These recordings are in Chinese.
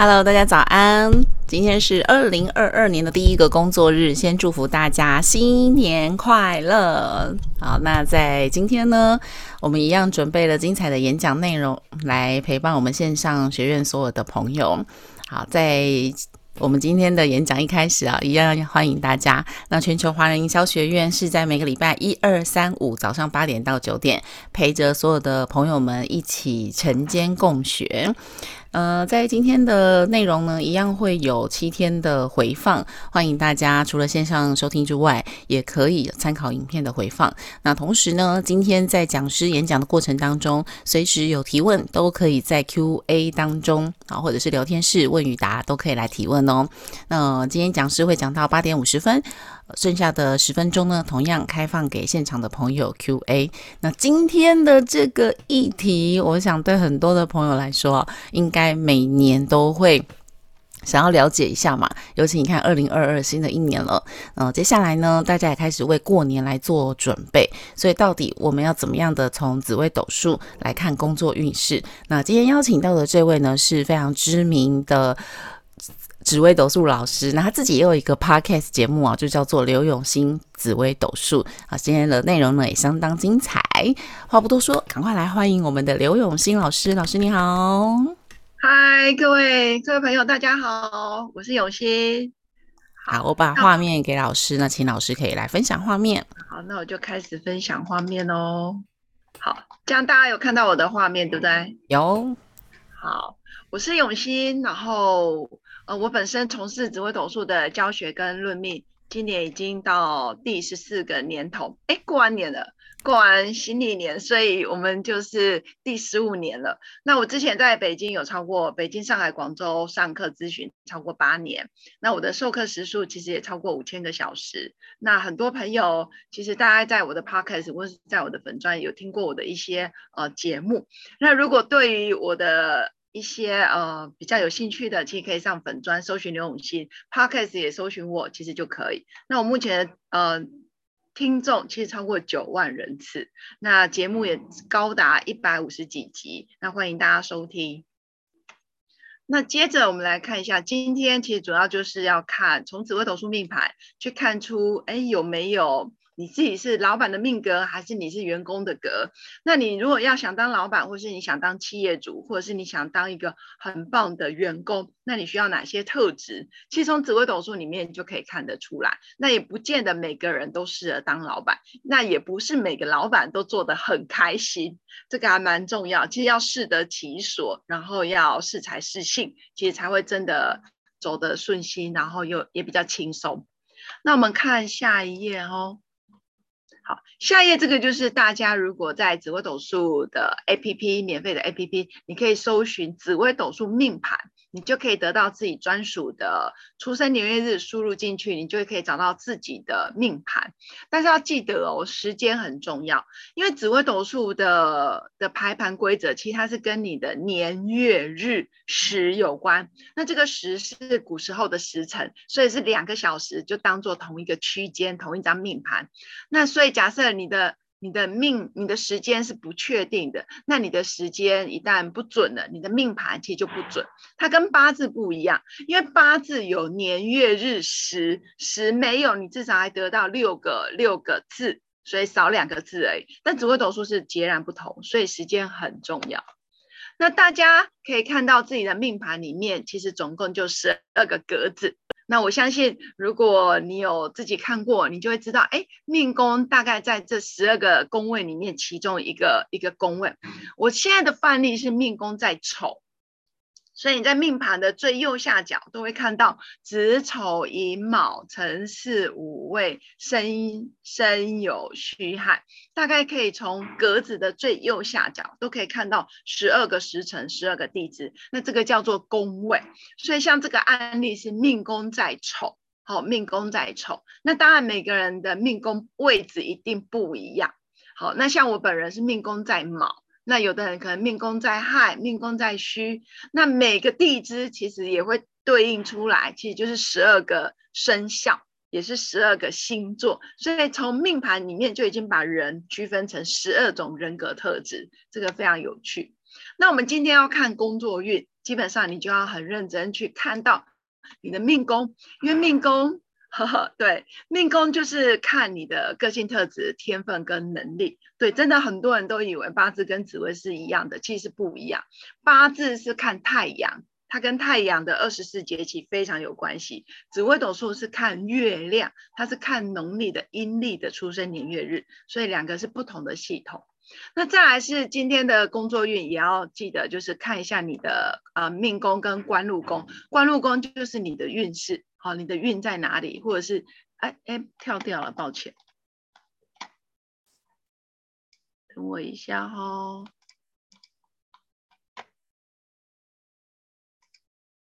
Hello，大家早安！今天是二零二二年的第一个工作日，先祝福大家新年快乐。好，那在今天呢，我们一样准备了精彩的演讲内容来陪伴我们线上学院所有的朋友。好，在我们今天的演讲一开始啊，一样欢迎大家。那全球华人营销学院是在每个礼拜一、二、三、五早上八点到九点，陪着所有的朋友们一起晨间共学。呃，在今天的内容呢，一样会有七天的回放，欢迎大家除了线上收听之外，也可以参考影片的回放。那同时呢，今天在讲师演讲的过程当中，随时有提问，都可以在 Q&A 当中啊，或者是聊天室问与答，都可以来提问哦。那今天讲师会讲到八点五十分。剩下的十分钟呢，同样开放给现场的朋友 Q&A。那今天的这个议题，我想对很多的朋友来说，应该每年都会想要了解一下嘛。尤其你看，二零二二新的一年了，嗯，接下来呢，大家也开始为过年来做准备。所以，到底我们要怎么样的从紫微斗数来看工作运势？那今天邀请到的这位呢，是非常知名的。紫微斗数老师，那他自己也有一个 podcast 节目啊，就叫做刘永新紫微斗数啊。今天的内容呢也相当精彩，话不多说，赶快来欢迎我们的刘永新老师。老师你好，嗨，各位各位朋友，大家好，我是永新。好，我把画面给老师，那请老师可以来分享画面。好，那我就开始分享画面哦。好，这样大家有看到我的画面对不对？有。好，我是永新，然后。呃，我本身从事紫微斗数的教学跟论命，今年已经到第十四个年头，哎，过完年了，过完新历年，所以我们就是第十五年了。那我之前在北京有超过北京、上海、广州上课咨询超过八年，那我的授课时数其实也超过五千个小时。那很多朋友其实大家在我的 podcast 或是在我的粉专有听过我的一些呃节目。那如果对于我的一些呃比较有兴趣的，其实可以上粉专搜寻刘永新，Podcast 也搜寻我，其实就可以。那我目前呃听众其实超过九万人次，那节目也高达一百五十几集，那欢迎大家收听。那接着我们来看一下，今天其实主要就是要看从紫微斗数命盘去看出，哎有没有。你自己是老板的命格，还是你是员工的格？那你如果要想当老板，或是你想当企业主，或者是你想当一个很棒的员工，那你需要哪些特质？其实从紫微斗数里面就可以看得出来。那也不见得每个人都适合当老板，那也不是每个老板都做得很开心，这个还蛮重要。其实要适得其所，然后要适才适性，其实才会真的走得顺心，然后又也比较轻松。那我们看下一页哦。好，下一页这个就是大家如果在紫微斗数的 APP 免费的 APP，你可以搜寻紫微斗数命盘。你就可以得到自己专属的出生年月日，输入进去，你就可以找到自己的命盘。但是要记得哦，时间很重要，因为紫微斗数的的排盘规则，其实它是跟你的年月日时有关。那这个时是古时候的时辰，所以是两个小时就当做同一个区间，同一张命盘。那所以假设你的。你的命，你的时间是不确定的。那你的时间一旦不准了，你的命盘其实就不准。它跟八字不一样，因为八字有年月日时，时没有，你至少还得到六个六个字，所以少两个字而已。但紫微斗数是截然不同，所以时间很重要。那大家可以看到自己的命盘里面，其实总共就十二个格子。那我相信，如果你有自己看过，你就会知道，哎，命宫大概在这十二个宫位里面，其中一个一个宫位。我现在的范例是命宫在丑。所以你在命盘的最右下角都会看到子丑寅卯辰巳午未申申酉戌亥，大概可以从格子的最右下角都可以看到十二个时辰、十二个地支，那这个叫做宫位。所以像这个案例是命宫在丑，好，命宫在丑，那当然每个人的命宫位置一定不一样。好，那像我本人是命宫在卯。那有的人可能命宫在亥，命宫在戌，那每个地支其实也会对应出来，其实就是十二个生肖，也是十二个星座，所以从命盘里面就已经把人区分成十二种人格特质，这个非常有趣。那我们今天要看工作运，基本上你就要很认真去看到你的命宫，因为命宫，呵呵，对，命宫就是看你的个性特质、天分跟能力。对，真的很多人都以为八字跟紫微是一样的，其实不一样。八字是看太阳。它跟太阳的二十四节气非常有关系。紫微斗数是看月亮，它是看农历的阴历的出生年月日，所以两个是不同的系统。那再来是今天的工作运，也要记得就是看一下你的啊、呃、命宫跟官禄宫。官禄宫就是你的运势，好，你的运在哪里，或者是哎哎跳掉了，抱歉，等我一下哈、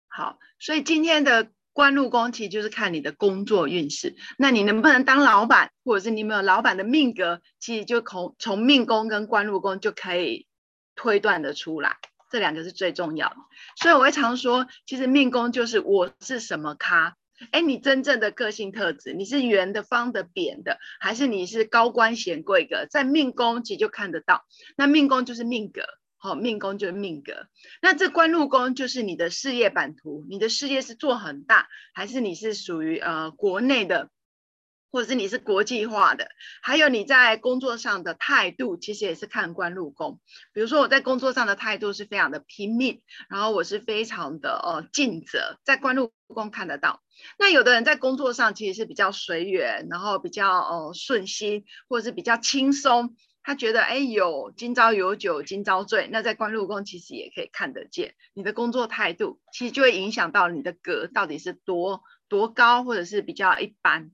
好，所以今天的官禄宫其实就是看你的工作运势。那你能不能当老板，或者是你有没有老板的命格，其实就从从命宫跟官禄宫就可以推断得出来。这两个是最重要。所以我会常说，其实命宫就是我是什么咖。哎，你真正的个性特质，你是圆的、方的、扁的，还是你是高官显贵格，在命宫其实就看得到。那命宫就是命格。好，命宫就是命格，那这官禄宫就是你的事业版图，你的事业是做很大，还是你是属于呃国内的，或者是你是国际化的？还有你在工作上的态度，其实也是看官禄宫。比如说我在工作上的态度是非常的拼命，然后我是非常的呃尽责，在官禄宫看得到。那有的人在工作上其实是比较随缘，然后比较呃顺心，或者是比较轻松。他觉得，哎，有今朝有酒今朝醉，那在官禄宫其实也可以看得见你的工作态度，其实就会影响到你的格到底是多多高，或者是比较一般。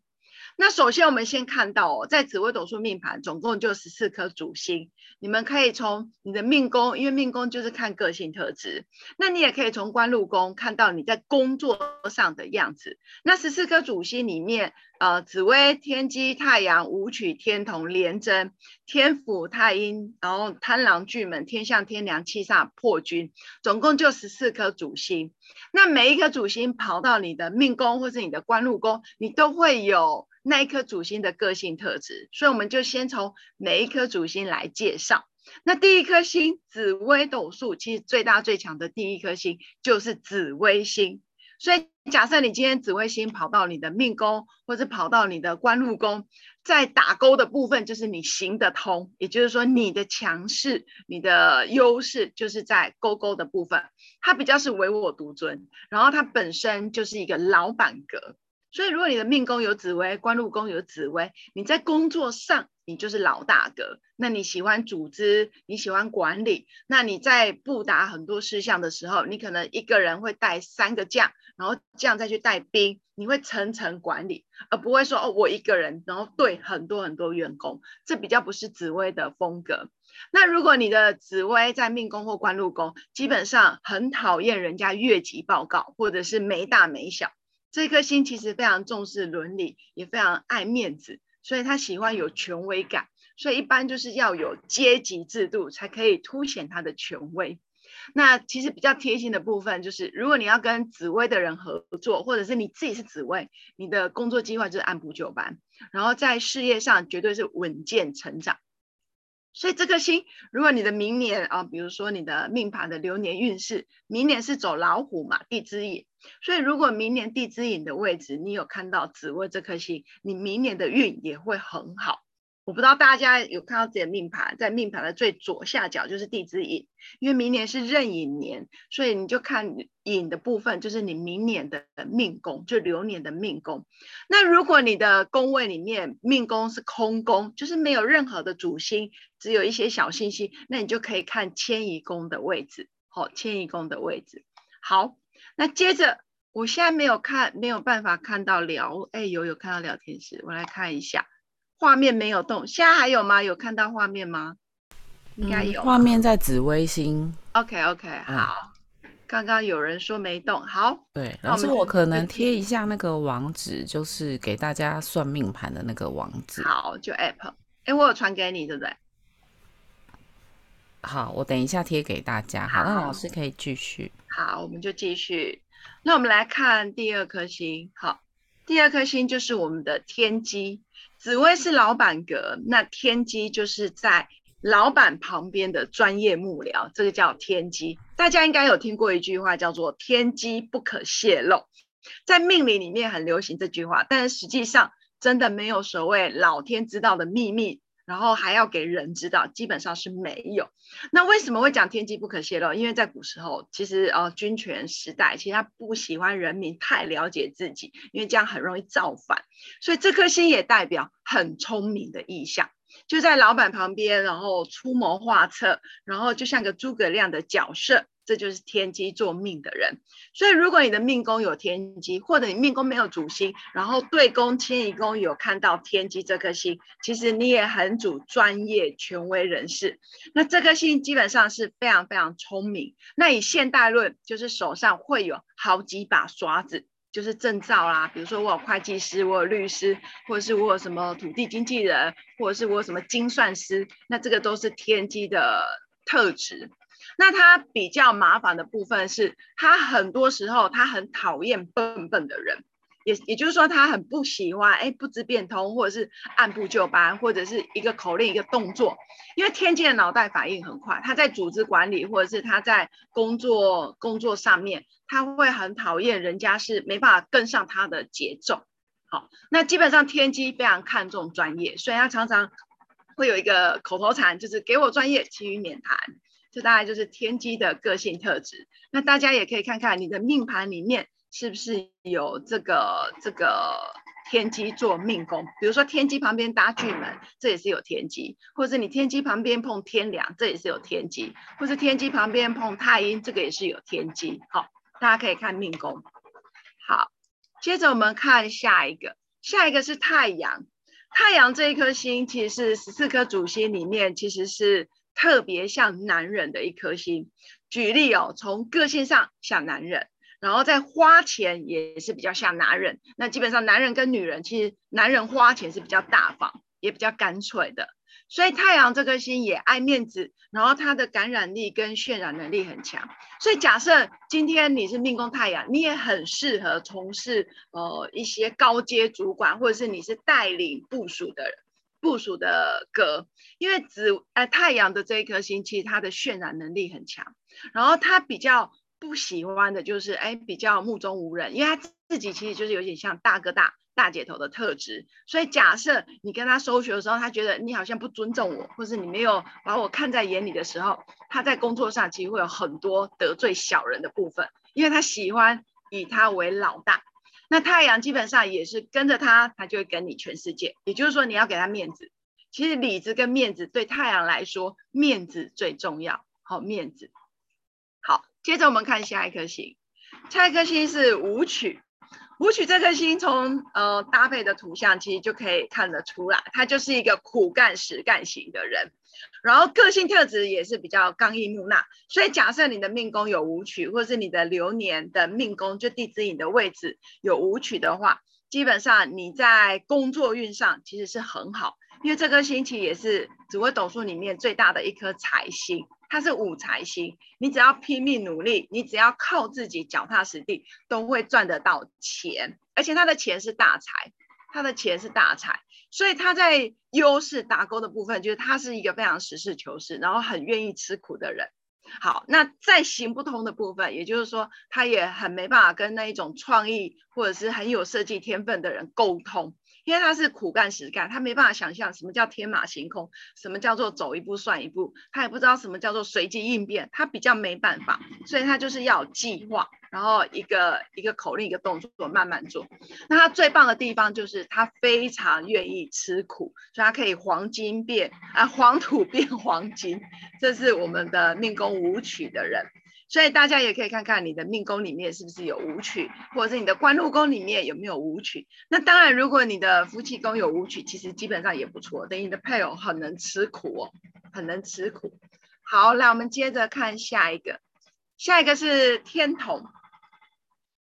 那首先我们先看到哦，在紫微斗数命盘总共就十四颗主星，你们可以从你的命宫，因为命宫就是看个性特质，那你也可以从官禄宫看到你在工作上的样子。那十四颗主星里面，呃，紫微、天机、太阳、武曲、天同、廉贞、天府、太阴，然后贪狼、巨门、天相、天梁、七煞、破军，总共就十四颗主星。那每一颗主星跑到你的命宫或是你的官禄宫，你都会有那一颗主星的个性特质，所以我们就先从每一颗主星来介绍。那第一颗星，紫微斗数其实最大最强的第一颗星就是紫微星。所以假设你今天紫微星跑到你的命宫，或是跑到你的官禄宫，在打勾的部分就是你行得通，也就是说你的强势、你的优势就是在勾勾的部分，它比较是唯我独尊，然后它本身就是一个老板格。所以，如果你的命宫有紫薇，官禄宫有紫薇，你在工作上你就是老大哥。那你喜欢组织，你喜欢管理，那你在布达很多事项的时候，你可能一个人会带三个将，然后将再去带兵，你会层层管理，而不会说哦，我一个人，然后对很多很多员工，这比较不是紫薇的风格。那如果你的紫薇在命宫或官禄宫，基本上很讨厌人家越级报告，或者是没大没小。这颗星其实非常重视伦理，也非常爱面子，所以他喜欢有权威感，所以一般就是要有阶级制度才可以凸显他的权威。那其实比较贴心的部分就是，如果你要跟紫微的人合作，或者是你自己是紫微，你的工作计划就是按部就班，然后在事业上绝对是稳健成长。所以这颗星，如果你的明年啊，比如说你的命盘的流年运势，明年是走老虎嘛，地支寅，所以如果明年地支寅的位置，你有看到紫薇这颗星，你明年的运也会很好。我不知道大家有看到自己的命盘，在命盘的最左下角就是地支寅，因为明年是壬寅年，所以你就看寅的部分，就是你明年的命宫，就流年的命宫。那如果你的宫位里面命宫是空宫，就是没有任何的主星，只有一些小星星，那你就可以看迁移宫的位置。好，迁移宫的位置。好，那接着我现在没有看，没有办法看到聊，哎，有有看到聊天室，我来看一下。画面没有动，现在还有吗？有看到画面吗？应该有。画面在紫微星。OK OK，好。刚刚有人说没动，好。对，老师我可能贴一下那个网址，就是给大家算命盘的那个网址。好，就 App。哎，我有传给你，对不对？好，我等一下贴给大家。好，那老师可以继续。好，我们就继续。那我们来看第二颗星。好，第二颗星就是我们的天机。紫薇是老板格，那天机就是在老板旁边的专业幕僚，这个叫天机。大家应该有听过一句话，叫做“天机不可泄露”。在命理里面很流行这句话，但是实际上真的没有所谓老天知道的秘密。然后还要给人知道，基本上是没有。那为什么会讲天机不可泄露？因为在古时候，其实呃军权时代，其实他不喜欢人民太了解自己，因为这样很容易造反。所以这颗星也代表很聪明的意象，就在老板旁边，然后出谋划策，然后就像个诸葛亮的角色。这就是天机做命的人，所以如果你的命宫有天机，或者你命宫没有主星，然后对宫迁移宫有看到天机这颗星，其实你也很主专业权威人士。那这颗星基本上是非常非常聪明。那以现代论，就是手上会有好几把刷子，就是证照啦，比如说我有会计师，我有律师，或者是我有什么土地经纪人，或者是我有什么精算师，那这个都是天机的特质。那他比较麻烦的部分是，他很多时候他很讨厌笨笨的人，也也就是说他很不喜欢哎不知变通，或者是按部就班，或者是一个口令一个动作，因为天机的脑袋反应很快，他在组织管理或者是他在工作工作上面，他会很讨厌人家是没办法跟上他的节奏。好，那基本上天机非常看重专业，所以他常常会有一个口头禅，就是给我专业，其余免谈。这大概就是天机的个性特质。那大家也可以看看你的命盘里面是不是有这个这个天机做命宫。比如说天机旁边搭巨门，这也是有天机；或者你天机旁边碰天梁，这也是有天机；或是天机旁边碰太阴，这个也是有天机。好，大家可以看命宫。好，接着我们看下一个，下一个是太阳。太阳这一颗星，其实是十四颗主星里面，其实是。特别像男人的一颗星，举例哦，从个性上像男人，然后在花钱也是比较像男人。那基本上男人跟女人，其实男人花钱是比较大方，也比较干脆的。所以太阳这颗星也爱面子，然后他的感染力跟渲染能力很强。所以假设今天你是命宫太阳，你也很适合从事呃一些高阶主管，或者是你是带领部署的人。部署的格，因为紫呃太阳的这一颗星，其实它的渲染能力很强，然后他比较不喜欢的就是哎比较目中无人，因为他自己其实就是有点像大哥大大姐头的特质，所以假设你跟他收学的时候，他觉得你好像不尊重我，或是你没有把我看在眼里的时候，他在工作上其实会有很多得罪小人的部分，因为他喜欢以他为老大。那太阳基本上也是跟着他，他就会跟你全世界。也就是说，你要给他面子。其实里子跟面子对太阳来说，面子最重要。好，面子。好，接着我们看下一颗星，下一颗星是舞曲。武曲这颗星从呃搭配的图像，其实就可以看得出来，他就是一个苦干实干型的人。然后个性特质也是比较刚毅木讷，所以假设你的命宫有武曲，或是你的流年的命宫就地支引的位置有武曲的话，基本上你在工作运上其实是很好，因为这颗星其实也是紫微斗数里面最大的一颗财星，它是武财星，你只要拼命努力，你只要靠自己脚踏实地，都会赚得到钱，而且他的钱是大财，他的钱是大财。所以他在优势打勾的部分，就是他是一个非常实事求是，然后很愿意吃苦的人。好，那在行不通的部分，也就是说，他也很没办法跟那一种创意或者是很有设计天分的人沟通。因为他是苦干实干，他没办法想象什么叫天马行空，什么叫做走一步算一步，他也不知道什么叫做随机应变，他比较没办法，所以他就是要计划，然后一个一个口令一个动作慢慢做。那他最棒的地方就是他非常愿意吃苦，所以他可以黄金变啊，黄土变黄金，这是我们的命宫武曲的人。所以大家也可以看看你的命宫里面是不是有舞曲，或者是你的官禄宫里面有没有舞曲。那当然，如果你的夫妻宫有舞曲，其实基本上也不错，等于你的配偶很能吃苦哦，很能吃苦。好，来我们接着看下一个，下一个是天同。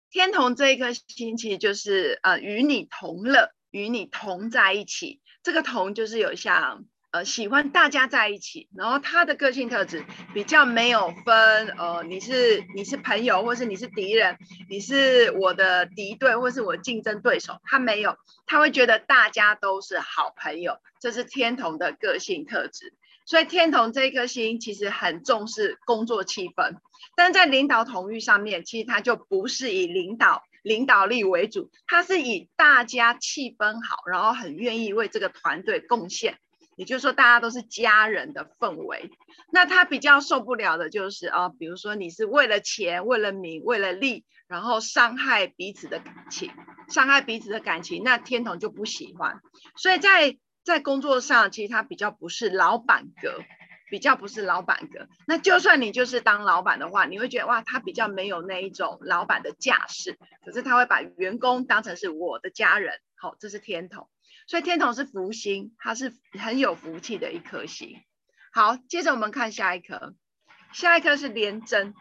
天同这一颗星其实就是呃与你同乐，与你同在一起。这个同就是有像。呃，喜欢大家在一起，然后他的个性特质比较没有分，呃，你是你是朋友，或是你是敌人，你是我的敌对，或是我竞争对手，他没有，他会觉得大家都是好朋友，这是天同的个性特质。所以天同这一颗星其实很重视工作气氛，但在领导统御上面，其实他就不是以领导领导力为主，他是以大家气氛好，然后很愿意为这个团队贡献。也就是说，大家都是家人的氛围。那他比较受不了的就是啊，比如说你是为了钱、为了名、为了利，然后伤害彼此的感情，伤害彼此的感情，那天童就不喜欢。所以在在工作上，其实他比较不是老板格，比较不是老板格。那就算你就是当老板的话，你会觉得哇，他比较没有那一种老板的架势。可是他会把员工当成是我的家人，好，这是天童。所以天同是福星，它是很有福气的一颗星。好，接着我们看下一颗，下一颗是廉贞。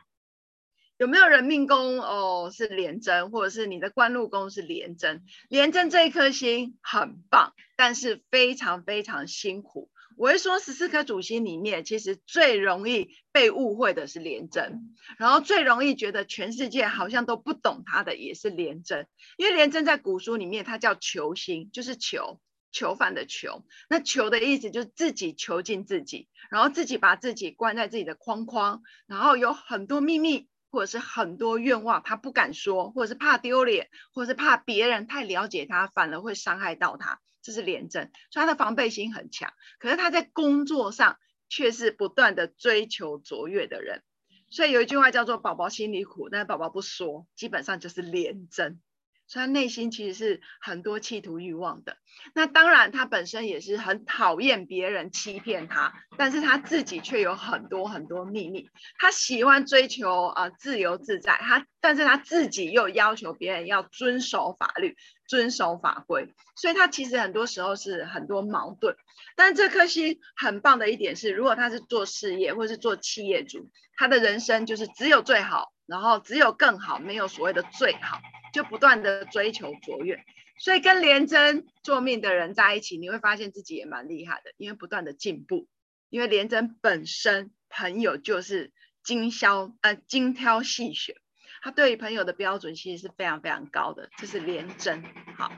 有没有人命宫哦是廉贞，或者是你的官禄宫是廉贞？廉贞这一颗星很棒，但是非常非常辛苦。我会说十四颗主星里面，其实最容易被误会的是廉贞，然后最容易觉得全世界好像都不懂他的也是廉贞，因为廉贞在古书里面它叫囚星，就是囚，囚犯的囚。那囚的意思就是自己囚禁自己，然后自己把自己关在自己的框框，然后有很多秘密。或者是很多愿望，他不敢说，或者是怕丢脸，或者是怕别人太了解他，反而会伤害到他。这是廉政，所以他的防备心很强。可是他在工作上却是不断的追求卓越的人。所以有一句话叫做“宝宝心里苦”，但是宝宝不说，基本上就是廉政。所以他内心其实是很多企图欲望的。那当然，他本身也是很讨厌别人欺骗他，但是他自己却有很多很多秘密。他喜欢追求啊、自由自在，他但是他自己又要求别人要遵守法律、遵守法规。所以他其实很多时候是很多矛盾。但是这颗星很棒的一点是，如果他是做事业或是做企业主，他的人生就是只有最好，然后只有更好，没有所谓的最好。就不断的追求卓越，所以跟廉贞做命的人在一起，你会发现自己也蛮厉害的，因为不断的进步。因为廉贞本身朋友就是精挑呃精挑细选，他对于朋友的标准其实是非常非常高的，这是廉贞。好。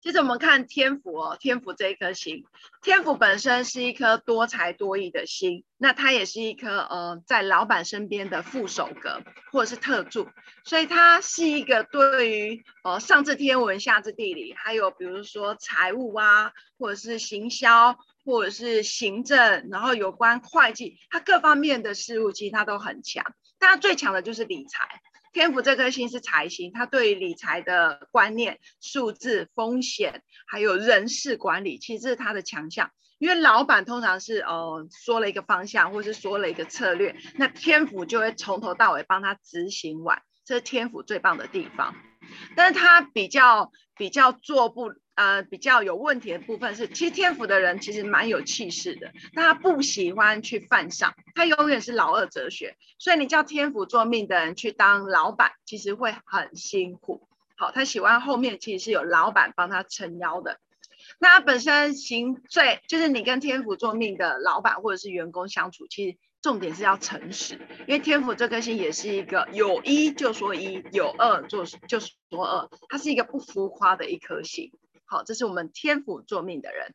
接着我们看天府哦，天府这一颗星，天府本身是一颗多才多艺的星，那它也是一颗呃在老板身边的副手格或者是特助，所以它是一个对于呃上知天文下知地理，还有比如说财务啊，或者是行销，或者是行政，然后有关会计，它各方面的事物其实它都很强，但它最强的就是理财。天府这颗星是财星，他对于理财的观念、数字、风险，还有人事管理，其实是他的强项。因为老板通常是呃说了一个方向，或是说了一个策略，那天府就会从头到尾帮他执行完，这是天府最棒的地方。但是他比较比较做不。呃，比较有问题的部分是，其实天府的人其实蛮有气势的，但他不喜欢去犯上，他永远是老二哲学，所以你叫天府做命的人去当老板，其实会很辛苦。好，他喜欢后面其实是有老板帮他撑腰的。那他本身行最就是你跟天府做命的老板或者是员工相处，其实重点是要诚实，因为天府这颗星也是一个有一就说一，有二就就说二，它是一个不浮夸的一颗星。好，这是我们天府坐命的人。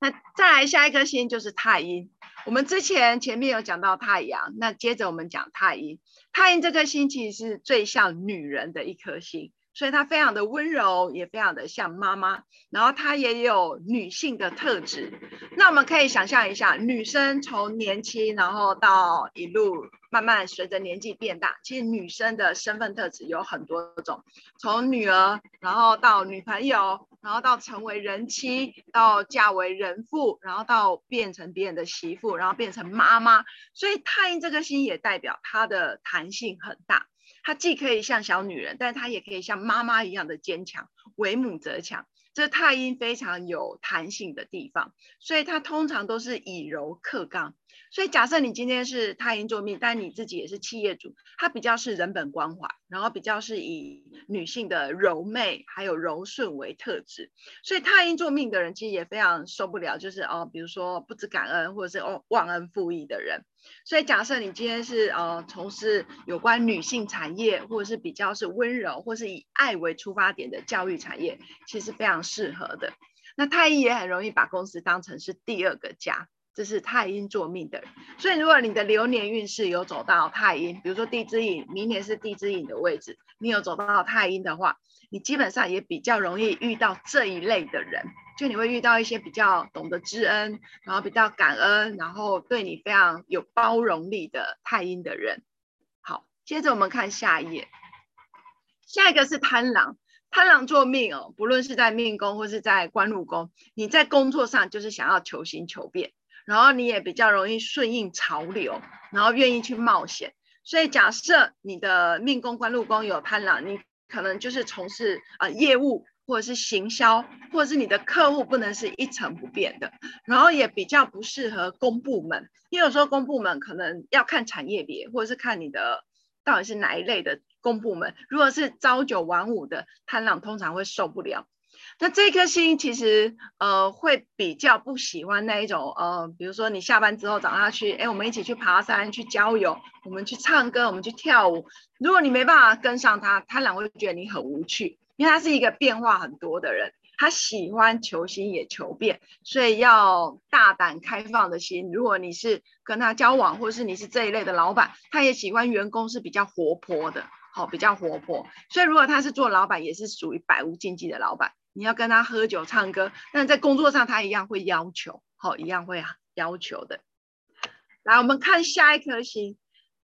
那再来下一颗星就是太阴。我们之前前面有讲到太阳，那接着我们讲太阴。太阴这颗星其实是最像女人的一颗星，所以她非常的温柔，也非常的像妈妈。然后她也有女性的特质。那我们可以想象一下，女生从年轻，然后到一路。慢慢随着年纪变大，其实女生的身份特质有很多种，从女儿，然后到女朋友，然后到成为人妻，到嫁为人妇，然后到变成别人的媳妇，然后变成妈妈。所以太阴这个星也代表她的弹性很大，她既可以像小女人，但她也可以像妈妈一样的坚强，为母则强。这太阴非常有弹性的地方，所以她通常都是以柔克刚。所以假设你今天是太阴坐命，但你自己也是企业主，它比较是人本关怀，然后比较是以女性的柔媚还有柔顺为特质。所以太阴坐命的人其实也非常受不了，就是哦，比如说不知感恩或者是哦忘恩负义的人。所以假设你今天是呃从事有关女性产业，或者是比较是温柔，或是以爱为出发点的教育产业，其实非常适合的。那太阴也很容易把公司当成是第二个家，这是太阴坐命的人。所以如果你的流年运势有走到太阴，比如说地支寅，明年是地支寅的位置，你有走到太阴的话，你基本上也比较容易遇到这一类的人。就你会遇到一些比较懂得知恩，然后比较感恩，然后对你非常有包容力的太阴的人。好，接着我们看下一页，下一个是贪狼，贪狼做命哦，不论是在命宫或是在官禄宫，你在工作上就是想要求新求变，然后你也比较容易顺应潮流，然后愿意去冒险。所以假设你的命宫官禄宫有贪狼，你可能就是从事啊、呃、业务。或者是行销，或者是你的客户不能是一成不变的，然后也比较不适合公部门，因为有时候公部门可能要看产业别，或者是看你的到底是哪一类的公部门。如果是朝九晚五的，贪狼通常会受不了。那这颗星其实呃会比较不喜欢那一种呃，比如说你下班之后找他去，哎，我们一起去爬山、去郊游，我们去唱歌、我们去跳舞。如果你没办法跟上他，贪狼会觉得你很无趣。因为他是一个变化很多的人，他喜欢求新也求变，所以要大胆开放的心。如果你是跟他交往，或是你是这一类的老板，他也喜欢员工是比较活泼的，好，比较活泼。所以如果他是做老板，也是属于百无禁忌的老板。你要跟他喝酒唱歌，但在工作上他一样会要求，好，一样会要求的。来，我们看下一颗星。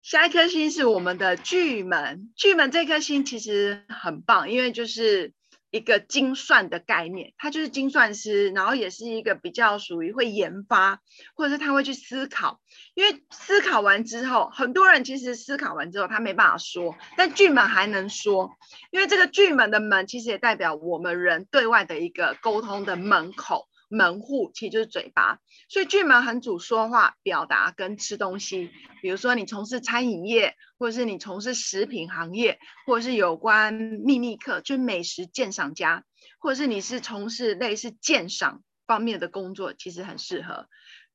下一颗星是我们的巨门，巨门这颗星其实很棒，因为就是一个精算的概念，他就是精算师，然后也是一个比较属于会研发，或者是他会去思考，因为思考完之后，很多人其实思考完之后他没办法说，但巨门还能说，因为这个巨门的门其实也代表我们人对外的一个沟通的门口。门户其实就是嘴巴，所以巨门很主说话、表达跟吃东西。比如说你从事餐饮业，或者是你从事食品行业，或者是有关秘密客，就是美食鉴赏家，或者是你是从事类似鉴赏方面的工作，其实很适合。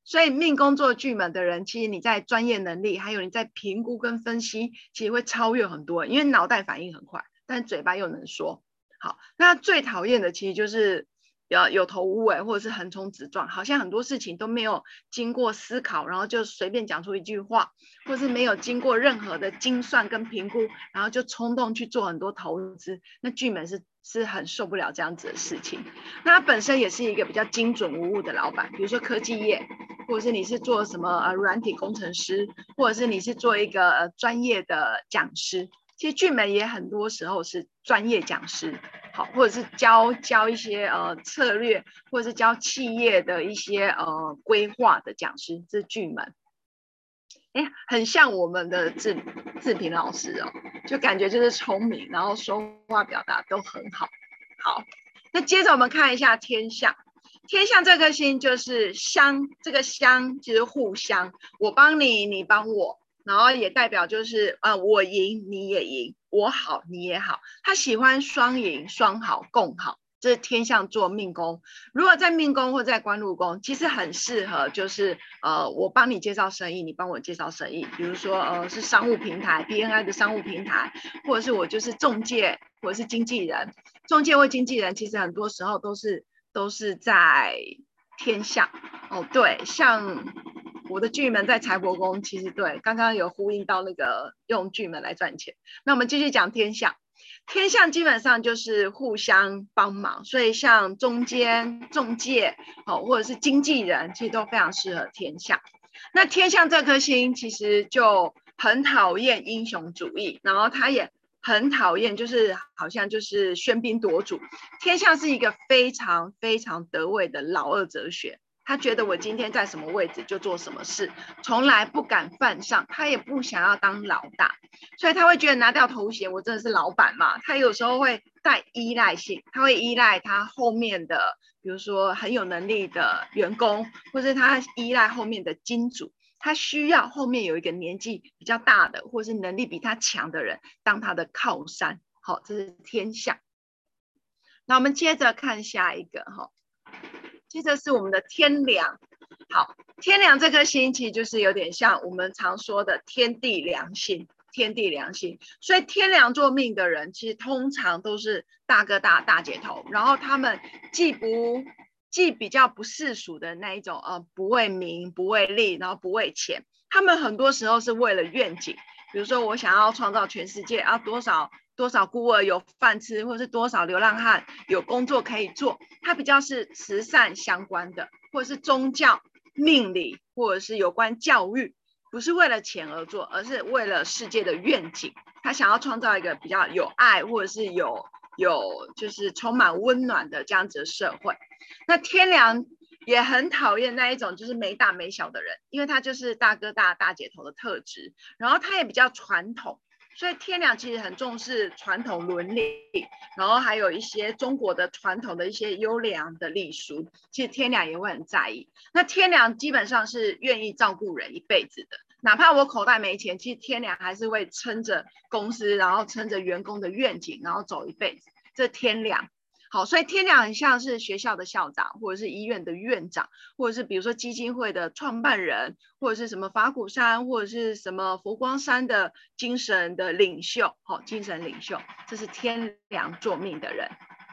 所以命工作巨门的人，其实你在专业能力，还有你在评估跟分析，其实会超越很多，因为脑袋反应很快，但嘴巴又能说。好，那最讨厌的其实就是。有有头无尾，或者是横冲直撞，好像很多事情都没有经过思考，然后就随便讲出一句话，或是没有经过任何的精算跟评估，然后就冲动去做很多投资。那巨门是是很受不了这样子的事情。那他本身也是一个比较精准无误的老板，比如说科技业，或者是你是做什么呃软体工程师，或者是你是做一个呃专业的讲师。其实巨门也很多时候是专业讲师，好，或者是教教一些呃策略，或者是教企业的一些呃规划的讲师，这巨门。哎，很像我们的志志平老师哦，就感觉就是聪明，然后说话表达都很好。好，那接着我们看一下天象，天象这颗星就是相，这个相就是互相，我帮你，你帮我。然后也代表就是，呃，我赢你也赢，我好你也好，他喜欢双赢双好共好，这是天象做命宫。如果在命宫或在官禄宫，其实很适合，就是呃，我帮你介绍生意，你帮我介绍生意。比如说，呃，是商务平台，BNI 的商务平台，或者是我就是中介，或者是经纪人。中介或经纪人，其实很多时候都是都是在天象。哦，对，像。我的巨门在财帛宫，其实对，刚刚有呼应到那个用巨门来赚钱。那我们继续讲天相，天相基本上就是互相帮忙，所以像中间中介，哦，或者是经纪人，其实都非常适合天相。那天相这颗星其实就很讨厌英雄主义，然后他也很讨厌，就是好像就是喧宾夺主。天相是一个非常非常得位的老二哲学。他觉得我今天在什么位置就做什么事，从来不敢犯上，他也不想要当老大，所以他会觉得拿掉头衔，我真的是老板嘛。他有时候会带依赖性，他会依赖他后面的，比如说很有能力的员工，或是他依赖后面的金主，他需要后面有一个年纪比较大的，或是能力比他强的人当他的靠山。好，这是天下。那我们接着看下一个哈。接着是我们的天梁，好，天梁这颗星其实就是有点像我们常说的天地良心，天地良心。所以天梁做命的人，其实通常都是大哥大、大姐头，然后他们既不既比较不世俗的那一种，呃，不为名，不为利，然后不为钱。他们很多时候是为了愿景，比如说我想要创造全世界啊，多少多少孤儿有饭吃，或者是多少流浪汉有工作可以做。它比较是慈善相关的，或者是宗教、命理，或者是有关教育，不是为了钱而做，而是为了世界的愿景。他想要创造一个比较有爱，或者是有有就是充满温暖的这样子的社会。那天良。也很讨厌那一种就是没大没小的人，因为他就是大哥大大姐头的特质，然后他也比较传统，所以天良其实很重视传统伦理，然后还有一些中国的传统的一些优良的礼俗，其实天良也会很在意。那天良基本上是愿意照顾人一辈子的，哪怕我口袋没钱，其实天良还是会撑着公司，然后撑着员工的愿景，然后走一辈子。这天良。好，所以天梁很像是学校的校长，或者是医院的院长，或者是比如说基金会的创办人，或者是什么法鼓山，或者是什么佛光山的精神的领袖。好，精神领袖，这是天梁做命的人。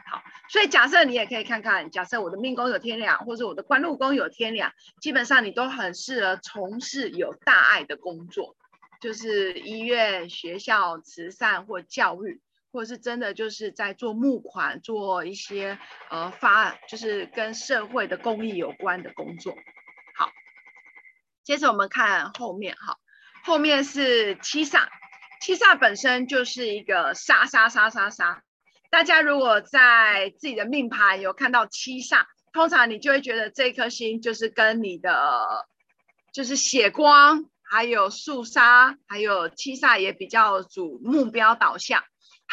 好，所以假设你也可以看看，假设我的命宫有天梁，或者我的官禄宫有天梁，基本上你都很适合从事有大爱的工作，就是医院、学校、慈善或教育。或是真的就是在做募款，做一些呃发，就是跟社会的公益有关的工作。好，接着我们看后面哈，后面是七煞，七煞本身就是一个杀杀杀杀杀。大家如果在自己的命盘有看到七煞，通常你就会觉得这颗星就是跟你的就是血光，还有肃杀，还有七煞也比较主目标导向。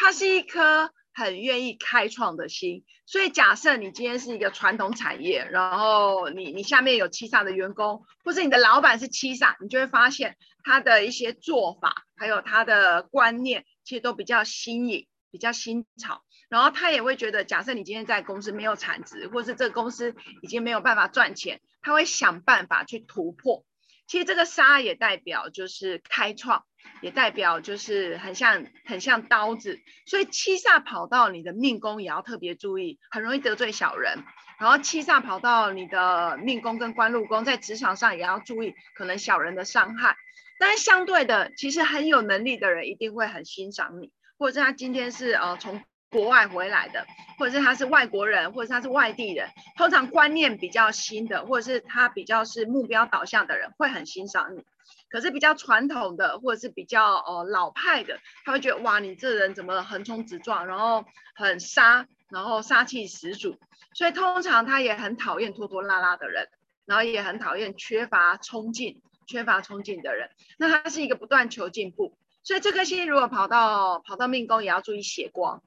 它是一颗很愿意开创的心，所以假设你今天是一个传统产业，然后你你下面有七煞的员工，或者你的老板是七煞，你就会发现他的一些做法，还有他的观念，其实都比较新颖，比较新潮。然后他也会觉得，假设你今天在公司没有产值，或是这个公司已经没有办法赚钱，他会想办法去突破。其实这个杀也代表就是开创。也代表就是很像很像刀子，所以七煞跑到你的命宫也要特别注意，很容易得罪小人。然后七煞跑到你的命宫跟官禄宫，在职场上也要注意可能小人的伤害。但是相对的，其实很有能力的人一定会很欣赏你，或者是他今天是呃从国外回来的，或者是他是外国人，或者是他是外地人，通常观念比较新的，或者是他比较是目标导向的人，会很欣赏你。可是比较传统的，或者是比较呃老派的，他会觉得哇，你这人怎么横冲直撞，然后很杀，然后杀气十足，所以通常他也很讨厌拖拖拉拉的人，然后也很讨厌缺乏冲劲、缺乏冲劲的人。那他是一个不断求进步，所以这颗星如果跑到跑到命宫，也要注意血光，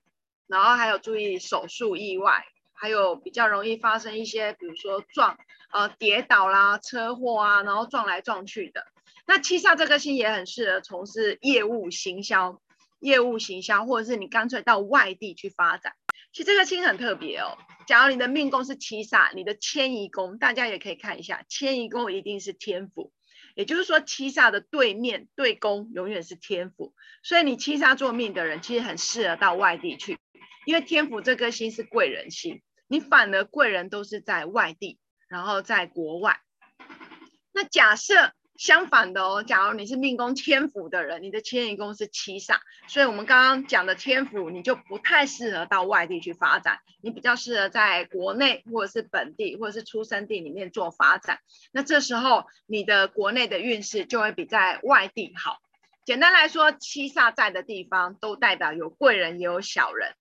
然后还有注意手术意外，还有比较容易发生一些，比如说撞呃跌倒啦、车祸啊，然后撞来撞去的。那七煞这颗星也很适合从事业务行销、业务行销，或者是你干脆到外地去发展。其实这个星很特别哦。假如你的命宫是七煞，你的迁移宫，大家也可以看一下，迁移宫一定是天府，也就是说七煞的对面对宫永远是天府。所以你七煞做命的人，其实很适合到外地去，因为天府这颗星是贵人星，你反而贵人都是在外地，然后在国外。那假设。相反的哦，假如你是命宫天府的人，你的迁移宫是七煞，所以我们刚刚讲的天府，你就不太适合到外地去发展，你比较适合在国内或者是本地或者是出生地里面做发展。那这时候你的国内的运势就会比在外地好。简单来说，七煞在的地方都代表有贵人也有小人，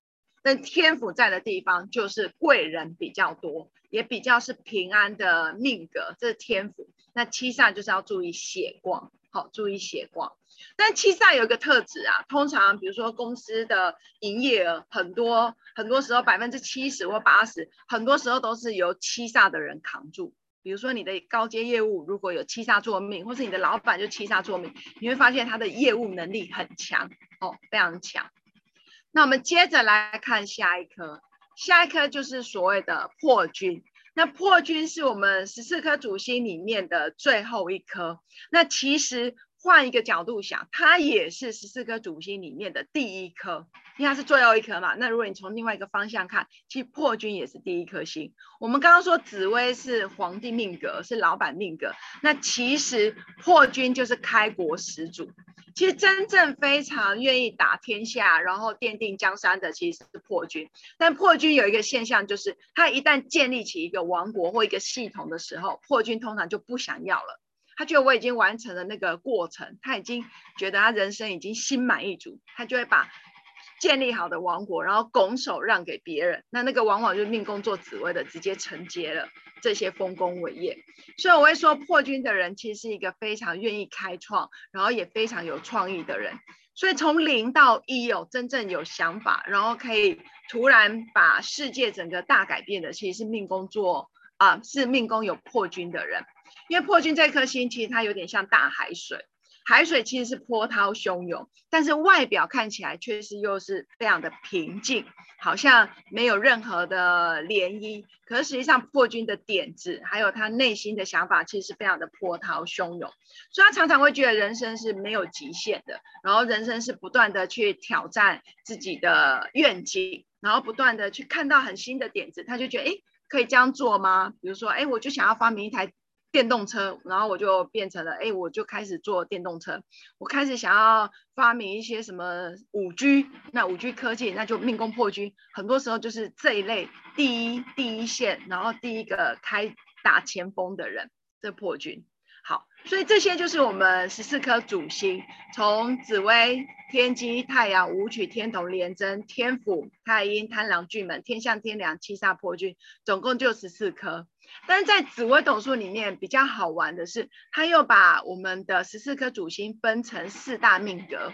但天府在的地方就是贵人比较多，也比较是平安的命格，这是天府。那七煞就是要注意血光，好，注意血光。但七煞有一个特质啊，通常比如说公司的营业额很多，很多时候百分之七十或八十，很多时候都是由七煞的人扛住。比如说你的高阶业务如果有七煞做命，或是你的老板就七煞做命，你会发现他的业务能力很强哦，非常强。那我们接着来看下一颗，下一颗就是所谓的破军。那破军是我们十四颗主星里面的最后一颗。那其实换一个角度想，它也是十四颗主星里面的第一颗，因为它是最后一颗嘛。那如果你从另外一个方向看，其实破军也是第一颗星。我们刚刚说紫薇是皇帝命格，是老板命格，那其实破军就是开国始祖。其实真正非常愿意打天下，然后奠定江山的，其实是破军。但破军有一个现象，就是他一旦建立起一个王国或一个系统的时候，破军通常就不想要了。他觉得我已经完成了那个过程，他已经觉得他人生已经心满意足，他就会把建立好的王国，然后拱手让给别人。那那个往往就是命宫做紫微的，直接承接了这些丰功伟业。所以我会说，破军的人其实是一个非常愿意开创，然后也非常有创意的人。所以从零到一有真正有想法，然后可以突然把世界整个大改变的，其实是命宫做啊，是命宫有破军的人。因为破军这颗星，其实它有点像大海水，海水其实是波涛汹涌，但是外表看起来确实又是非常的平静，好像没有任何的涟漪。可是实际上，破军的点子还有他内心的想法，其实是非常的波涛汹涌，所以他常常会觉得人生是没有极限的，然后人生是不断的去挑战自己的愿景，然后不断的去看到很新的点子，他就觉得，哎，可以这样做吗？比如说，哎，我就想要发明一台。电动车，然后我就变成了，哎，我就开始做电动车。我开始想要发明一些什么五 G，那五 G 科技，那就命宫破军，很多时候就是这一类第一第一线，然后第一个开打前锋的人，这破军。所以这些就是我们十四颗主星，从紫微、天机、太阳、武曲、天同、廉贞、天府、太阴、贪狼、巨门、天相、天梁、七杀、破军，总共就十四颗。但是在紫微斗数里面比较好玩的是，他又把我们的十四颗主星分成四大命格，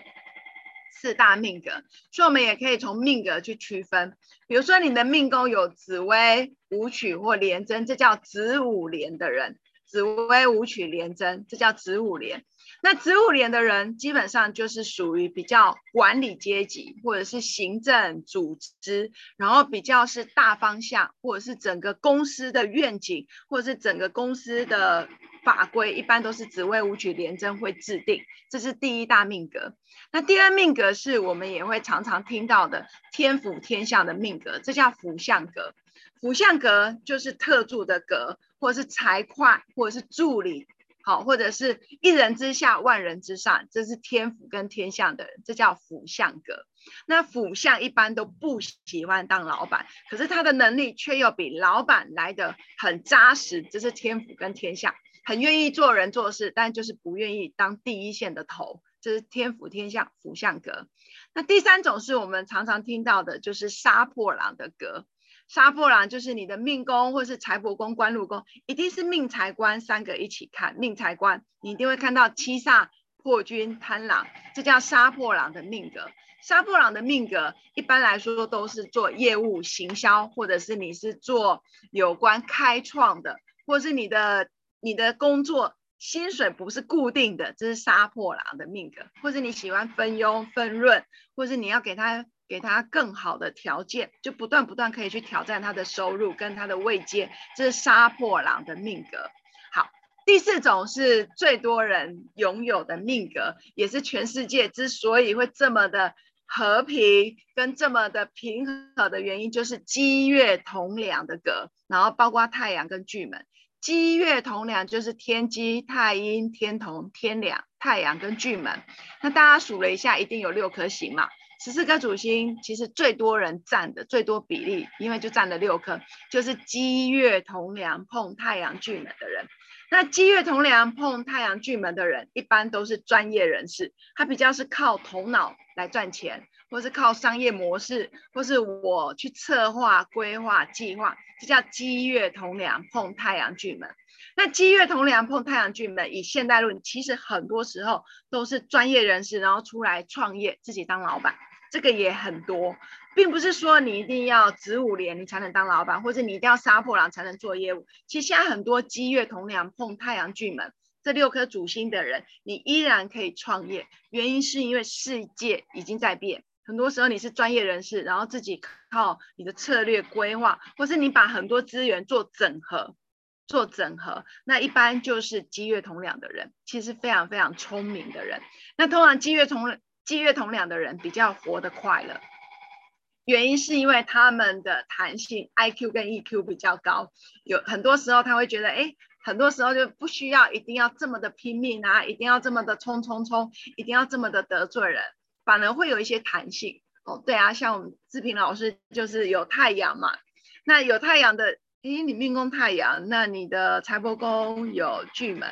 四大命格，所以我们也可以从命格去区分。比如说你的命宫有紫微、武曲或廉贞，这叫子午廉的人；紫微、武曲、廉贞，这叫子午廉。那子午廉的人基本上就是属于比较管理阶级，或者是行政组织，然后比较是大方向，或者是整个公司的愿景，或者是整个公司的法规，一般都是紫微武曲廉贞会制定。这是第一大命格。那第二命格是我们也会常常听到的天府天相的命格，这叫辅相格。辅相格就是特助的格，或者是财会，或者是助理。好，或者是一人之下，万人之上，这是天府跟天相的人，这叫辅相格。那辅相一般都不喜欢当老板，可是他的能力却又比老板来得很扎实，这是天府跟天相，很愿意做人做事，但就是不愿意当第一线的头，这是天府天相辅相格。那第三种是我们常常听到的，就是杀破狼的格。杀破狼就是你的命宫，或是财帛宫、官禄宫，一定是命财官三个一起看。命财官，你一定会看到七煞、破军、贪狼，这叫杀破狼的命格。杀破狼的命格，一般来说都是做业务、行销，或者是你是做有关开创的，或是你的你的工作薪水不是固定的，这是杀破狼的命格。或是你喜欢分佣、分润，或是你要给他。给他更好的条件，就不断不断可以去挑战他的收入跟他的位阶，这是杀破狼的命格。好，第四种是最多人拥有的命格，也是全世界之所以会这么的和平跟这么的平和的原因，就是机月同梁的格，然后包括太阳跟巨门。机月同梁就是天机、太阴、天同、天梁、太阳跟巨门。那大家数了一下，一定有六颗星嘛。十四颗主星，其实最多人占的最多比例，因为就占了六颗，就是机月同梁碰太阳巨门的人。那机月同梁碰太阳巨门的人，一般都是专业人士，他比较是靠头脑来赚钱，或是靠商业模式，或是我去策划、规划、计划，这叫机月同梁碰太阳巨门。那机月同梁碰太阳巨门，以现代论，其实很多时候都是专业人士，然后出来创业，自己当老板。这个也很多，并不是说你一定要子午廉你才能当老板，或者你一定要杀破狼才能做业务。其实现在很多机月同梁碰太阳巨门这六颗主星的人，你依然可以创业。原因是因为世界已经在变，很多时候你是专业人士，然后自己靠你的策略规划，或是你把很多资源做整合，做整合，那一般就是机月同梁的人，其实非常非常聪明的人。那通常机月同机月同两的人比较活得快乐，原因是因为他们的弹性 IQ 跟 EQ 比较高，有很多时候他会觉得，哎，很多时候就不需要一定要这么的拼命啊，一定要这么的冲冲冲，一定要这么的得罪人，反而会有一些弹性。哦，对啊，像我们志平老师就是有太阳嘛，那有太阳的。诶，你命宫太阳，那你的财帛宫有巨门，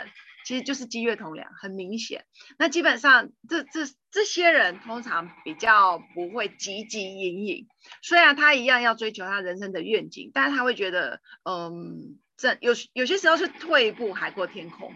其实就是积月同梁，很明显。那基本上这这这些人通常比较不会汲汲营营，虽然他一样要追求他人生的愿景，但是他会觉得，嗯，这有有些时候是退一步海阔天空。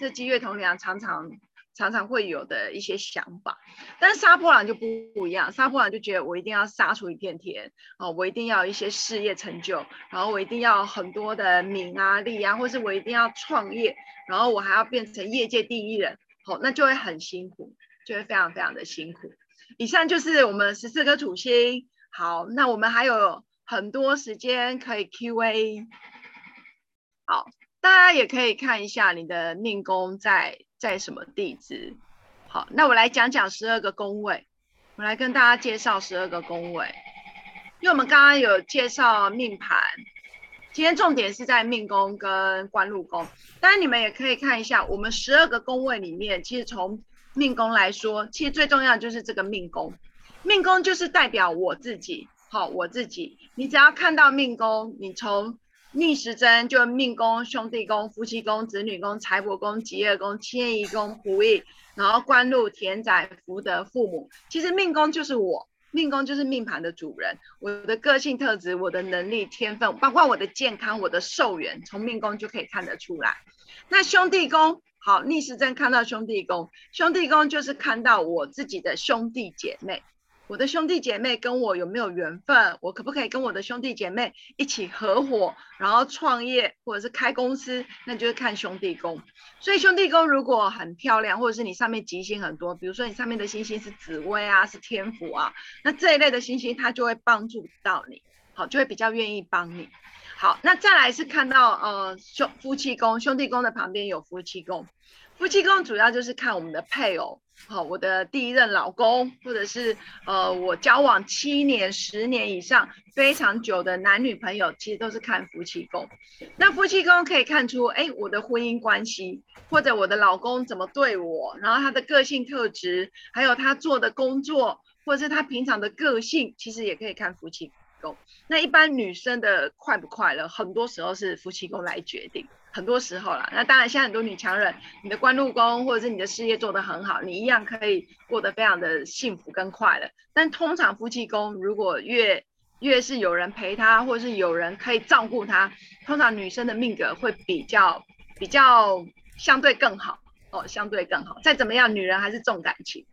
这积月同梁常常。常常会有的一些想法，但是杀破狼就不一样，杀破狼就觉得我一定要杀出一片天哦，我一定要一些事业成就，然后我一定要很多的名啊利啊，或是我一定要创业，然后我还要变成业界第一人，好，那就会很辛苦，就会非常非常的辛苦。以上就是我们十四颗土星，好，那我们还有很多时间可以 Q&A，好，大家也可以看一下你的命宫在。在什么地支？好，那我来讲讲十二个宫位，我来跟大家介绍十二个宫位。因为我们刚刚有介绍命盘，今天重点是在命宫跟官禄宫。当然，你们也可以看一下，我们十二个宫位里面，其实从命宫来说，其实最重要就是这个命宫。命宫就是代表我自己，好，我自己。你只要看到命宫，你从逆时针就命宫、兄弟宫、夫妻宫、子女宫、财帛宫、疾厄宫、迁移宫、仆役，然后官禄、田宅、福德、父母。其实命宫就是我，命宫就是命盘的主人。我的个性特质、我的能力、天分，包括我的健康、我的寿元，从命宫就可以看得出来。那兄弟宫，好，逆时针看到兄弟宫，兄弟宫就是看到我自己的兄弟姐妹。我的兄弟姐妹跟我有没有缘分？我可不可以跟我的兄弟姐妹一起合伙，然后创业或者是开公司？那就是看兄弟宫。所以兄弟宫如果很漂亮，或者是你上面吉星很多，比如说你上面的星星是紫薇啊，是天府啊，那这一类的星星它就会帮助到你，好，就会比较愿意帮你。好，那再来是看到呃兄夫妻宫，兄弟宫的旁边有夫妻宫。夫妻宫主要就是看我们的配偶，好，我的第一任老公，或者是呃我交往七年、十年以上非常久的男女朋友，其实都是看夫妻宫。那夫妻宫可以看出，哎，我的婚姻关系，或者我的老公怎么对我，然后他的个性特质，还有他做的工作，或者是他平常的个性，其实也可以看夫妻宫。那一般女生的快不快乐，很多时候是夫妻宫来决定。很多时候啦，那当然，现在很多女强人，你的官禄宫或者是你的事业做得很好，你一样可以过得非常的幸福跟快乐。但通常夫妻宫如果越越是有人陪她，或者是有人可以照顾她，通常女生的命格会比较比较相对更好哦，相对更好。再怎么样，女人还是重感情。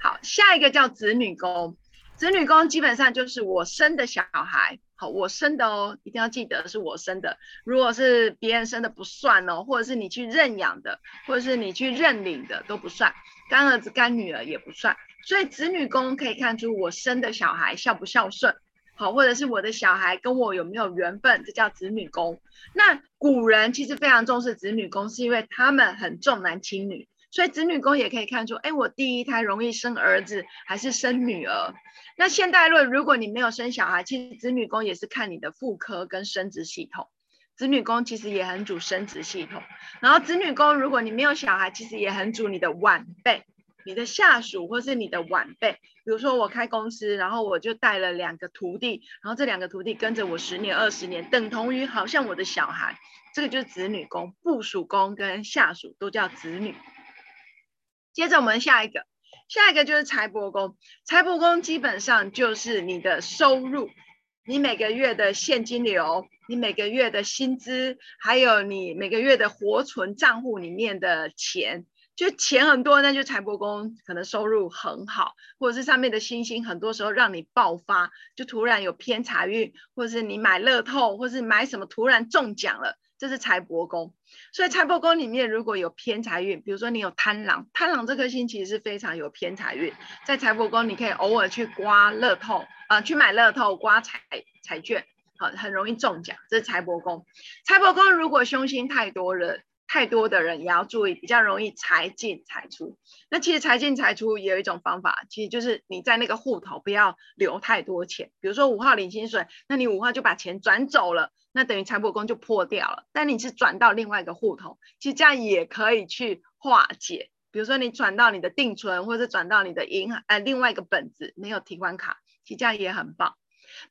好，下一个叫子女宫，子女宫基本上就是我生的小孩。好，我生的哦，一定要记得是我生的。如果是别人生的不算哦，或者是你去认养的，或者是你去认领的都不算，干儿子干女儿也不算。所以子女宫可以看出我生的小孩孝不孝顺，好，或者是我的小孩跟我有没有缘分，这叫子女宫。那古人其实非常重视子女宫，是因为他们很重男轻女。所以子女宫也可以看出，哎，我第一胎容易生儿子还是生女儿？那现代论，如果你没有生小孩，其实子女宫也是看你的妇科跟生殖系统。子女宫其实也很主生殖系统。然后子女宫，如果你没有小孩，其实也很主你的晚辈、你的下属或是你的晚辈。比如说我开公司，然后我就带了两个徒弟，然后这两个徒弟跟着我十年、二十年，等同于好像我的小孩。这个就是子女宫，部属宫跟下属都叫子女。接着我们下一个，下一个就是财帛宫。财帛宫基本上就是你的收入，你每个月的现金流，你每个月的薪资，还有你每个月的活存账户里面的钱，就钱很多，那就财帛宫可能收入很好，或者是上面的星星很多时候让你爆发，就突然有偏财运，或者是你买乐透，或是买什么突然中奖了。这是财帛宫，所以财帛宫里面如果有偏财运，比如说你有贪狼，贪狼这颗星其实是非常有偏财运，在财帛宫你可以偶尔去刮乐透啊、呃，去买乐透刮彩彩券，好，很容易中奖。这是财帛宫，财帛宫如果凶星太多了。太多的人也要注意，比较容易财进财出。那其实财进财出也有一种方法，其实就是你在那个户头不要留太多钱。比如说五号领薪水，那你五号就把钱转走了，那等于财帛宫就破掉了。但你是转到另外一个户头，其实这样也可以去化解。比如说你转到你的定存，或者转到你的银行，呃，另外一个本子没有提款卡，其实这样也很棒。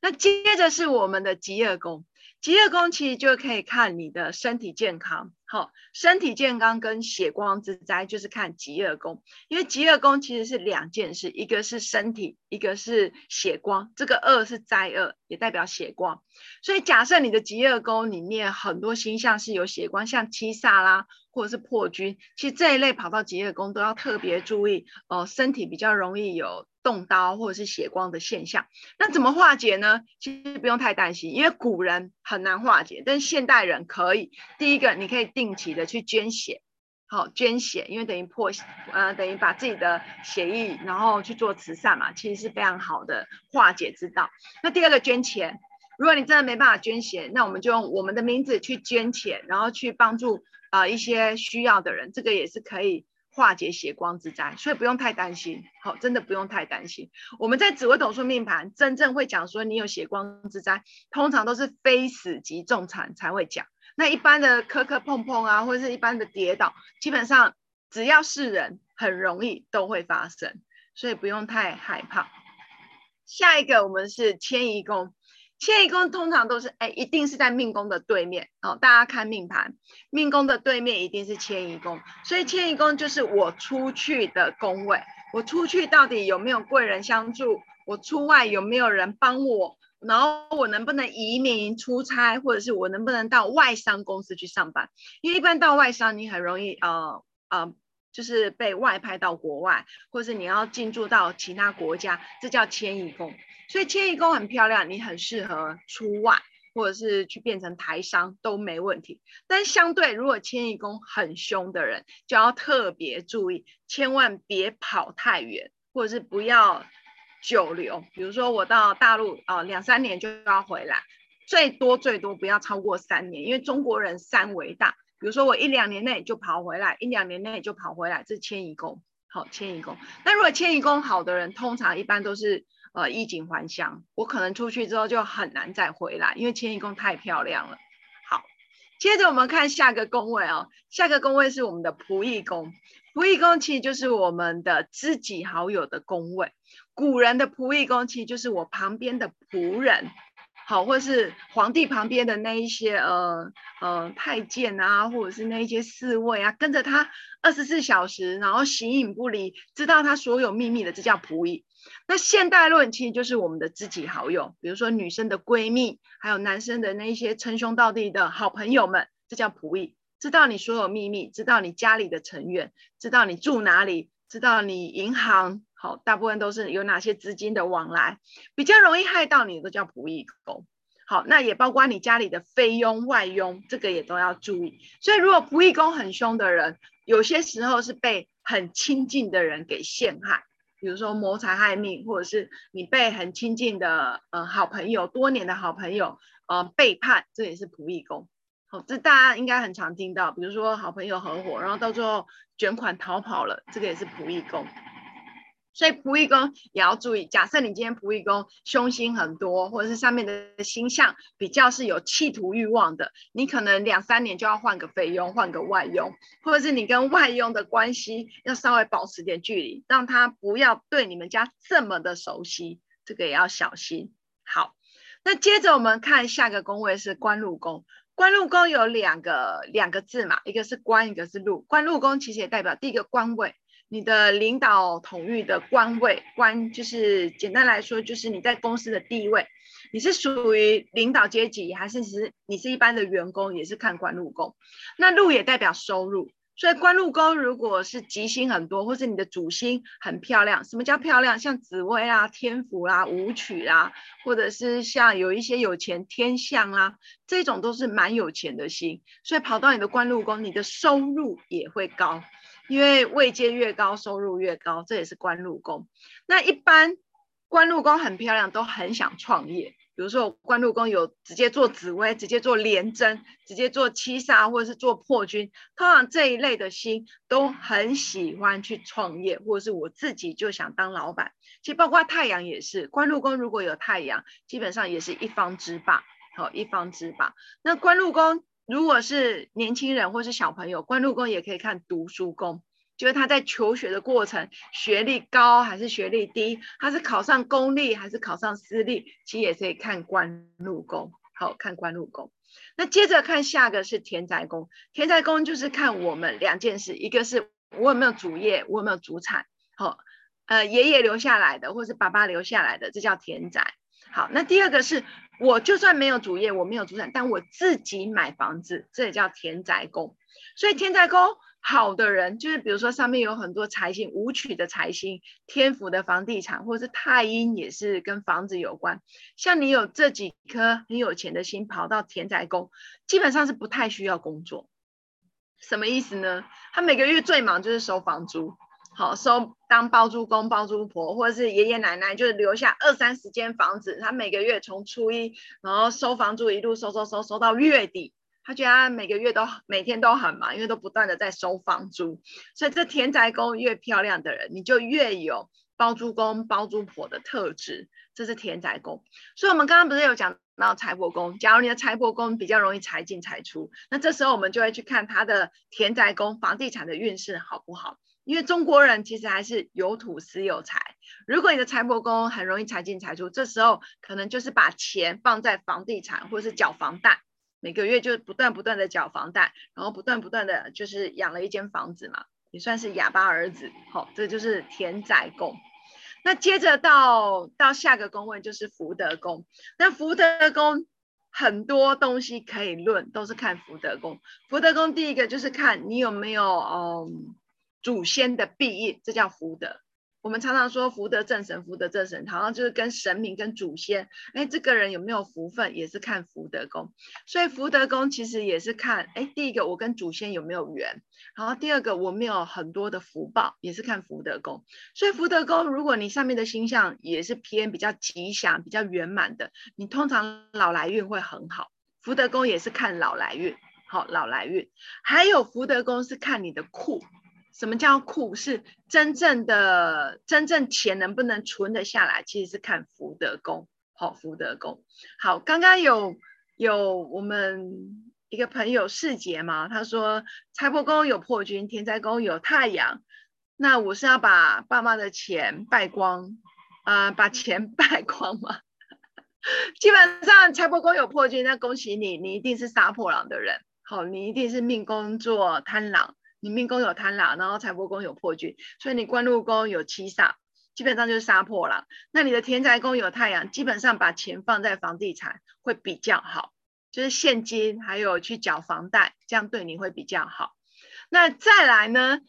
那接着是我们的疾厄宫。疾厄宫其实就可以看你的身体健康，好，身体健康跟血光之灾就是看疾厄宫，因为疾厄宫其实是两件事，一个是身体，一个是血光，这个厄是灾厄，也代表血光，所以假设你的疾厄宫里面很多星象是有血光，像七煞啦，或者是破军，其实这一类跑到疾厄宫都要特别注意，哦、身体比较容易有。动刀或者是血光的现象，那怎么化解呢？其实不用太担心，因为古人很难化解，但是现代人可以。第一个，你可以定期的去捐血，好，捐血，因为等于破，呃，等于把自己的血液，然后去做慈善嘛，其实是非常好的化解之道。那第二个，捐钱，如果你真的没办法捐血，那我们就用我们的名字去捐钱，然后去帮助啊、一些需要的人，这个也是可以。化解血光之灾，所以不用太担心。好，真的不用太担心。我们在紫微斗数命盘真正会讲说你有血光之灾，通常都是非死即重残才会讲。那一般的磕磕碰碰啊，或者是一般的跌倒，基本上只要是人，很容易都会发生，所以不用太害怕。下一个我们是迁移宫。迁移宫通常都是哎，一定是在命宫的对面哦。大家看命盘，命宫的对面一定是迁移宫，所以迁移宫就是我出去的宫位。我出去到底有没有贵人相助？我出外有没有人帮我？然后我能不能移民出差，或者是我能不能到外商公司去上班？因为一般到外商，你很容易呃呃，就是被外派到国外，或者是你要进驻到其他国家，这叫迁移宫。所以迁移宫很漂亮，你很适合出外，或者是去变成台商都没问题。但相对，如果迁移宫很凶的人，就要特别注意，千万别跑太远，或者是不要久留。比如说我到大陆啊，两三年就要回来，最多最多不要超过三年，因为中国人三为大。比如说我一两年内就跑回来，一两年内就跑回来，这是迁移宫。好，迁移宫。那如果迁移宫好的人，通常一般都是。呃，衣锦还乡，我可能出去之后就很难再回来，因为迁移宫太漂亮了。好，接着我们看下个宫位哦，下个宫位是我们的仆役宫，仆役宫其实就是我们的知己好友的宫位。古人的仆役宫其实就是我旁边的仆人，好，或是皇帝旁边的那一些呃呃太监啊，或者是那一些侍卫啊，跟着他二十四小时，然后形影不离，知道他所有秘密的，这叫仆役。那现代论其实就是我们的知己好友，比如说女生的闺蜜，还有男生的那些称兄道弟的好朋友们，这叫仆役，知道你所有秘密，知道你家里的成员，知道你住哪里，知道你银行，好，大部分都是有哪些资金的往来，比较容易害到你的都叫仆役宫。好，那也包括你家里的非佣、外佣，这个也都要注意。所以如果仆役工很凶的人，有些时候是被很亲近的人给陷害。比如说谋财害命，或者是你被很亲近的呃好朋友、多年的好朋友呃背叛，这也是仆役工。好，这大家应该很常听到。比如说好朋友合伙，然后到最后卷款逃跑了，这个也是仆役工。所以仆役宫也要注意，假设你今天仆役宫凶星很多，或者是上面的星象比较是有企图欲望的，你可能两三年就要换个菲佣，换个外佣，或者是你跟外佣的关系要稍微保持点距离，让他不要对你们家这么的熟悉，这个也要小心。好，那接着我们看下个宫位是官禄宫，官禄宫有两个两个字嘛，一个是官，一个是禄，官禄宫其实也代表第一个官位。你的领导统御的官位，官就是简单来说，就是你在公司的地位，你是属于领导阶级，还是其实你是一般的员工，也是看官禄宫。那禄也代表收入，所以官禄宫如果是吉星很多，或是你的主星很漂亮，什么叫漂亮？像紫微啊、天府、啊、武曲、啊，或者是像有一些有钱天相啊，这种都是蛮有钱的星，所以跑到你的官禄宫，你的收入也会高。因为位阶越高，收入越高，这也是官禄宫。那一般官禄宫很漂亮，都很想创业，比如说官禄宫有直接做紫薇，直接做廉贞，直接做七杀，或者是做破军，通常这一类的星都很喜欢去创业，或者是我自己就想当老板。其实包括太阳也是，官禄宫如果有太阳，基本上也是一方之霸，好，一方之霸。那官禄宫如果是年轻人或是小朋友，官禄宫也可以看读书宫。就是他在求学的过程，学历高还是学历低，他是考上公立还是考上私立，其实也可以看官禄宫。好，看官禄宫。那接着看下个是田宅宫，田宅宫就是看我们两件事，一个是我有没有主业，我有没有祖产。好，呃，爷爷留下来的，或是爸爸留下来的，这叫田宅。好，那第二个是我就算没有主业，我没有资产，但我自己买房子，这也叫田宅宫。所以田宅宫。好的人就是，比如说上面有很多财星，武曲的财星，天府的房地产，或者是太阴也是跟房子有关。像你有这几颗很有钱的星跑到田宅宫，基本上是不太需要工作。什么意思呢？他每个月最忙就是收房租，好收当包租公、包租婆，或者是爷爷奶奶就是留下二三十间房子，他每个月从初一然后收房租一路收收收收到月底。他觉得他每个月都每天都很忙，因为都不断的在收房租，所以这田宅宫越漂亮的人，你就越有包租公包租婆的特质，这是田宅宫。所以我们刚刚不是有讲到财帛宫，假如你的财帛宫比较容易财进财出，那这时候我们就会去看他的田宅宫房地产的运势好不好？因为中国人其实还是有土斯有财，如果你的财帛宫很容易财进财出，这时候可能就是把钱放在房地产或是缴房贷。每个月就不断不断的缴房贷，然后不断不断的就是养了一间房子嘛，也算是哑巴儿子。好、哦，这就是田宅宫。那接着到到下个宫位就是福德宫。那福德宫很多东西可以论，都是看福德宫。福德宫第一个就是看你有没有嗯祖先的庇荫，这叫福德。我们常常说福德正神，福德正神，好像就是跟神明、跟祖先，哎，这个人有没有福分，也是看福德宫。所以福德宫其实也是看，哎，第一个我跟祖先有没有缘，然后第二个我没有很多的福报，也是看福德宫。所以福德宫，如果你上面的星象也是偏比较吉祥、比较圆满的，你通常老来运会很好。福德宫也是看老来运，好，老来运。还有福德宫是看你的库。什么叫库？是真正的真正钱能不能存得下来，其实是看福德宫。好，福德宫。好，刚刚有有我们一个朋友世杰嘛，他说财帛宫有破军，田宅宫有太阳。那我是要把爸妈的钱败光啊、呃？把钱败光吗？基本上财帛宫有破军，那恭喜你，你一定是杀破狼的人。好，你一定是命宫做贪狼。你命宫有贪狼，然后财帛宫有破军，所以你官禄宫有七煞，基本上就是杀破狼。那你的田宅宫有太阳，基本上把钱放在房地产会比较好，就是现金还有去缴房贷，这样对你会比较好。那再来呢，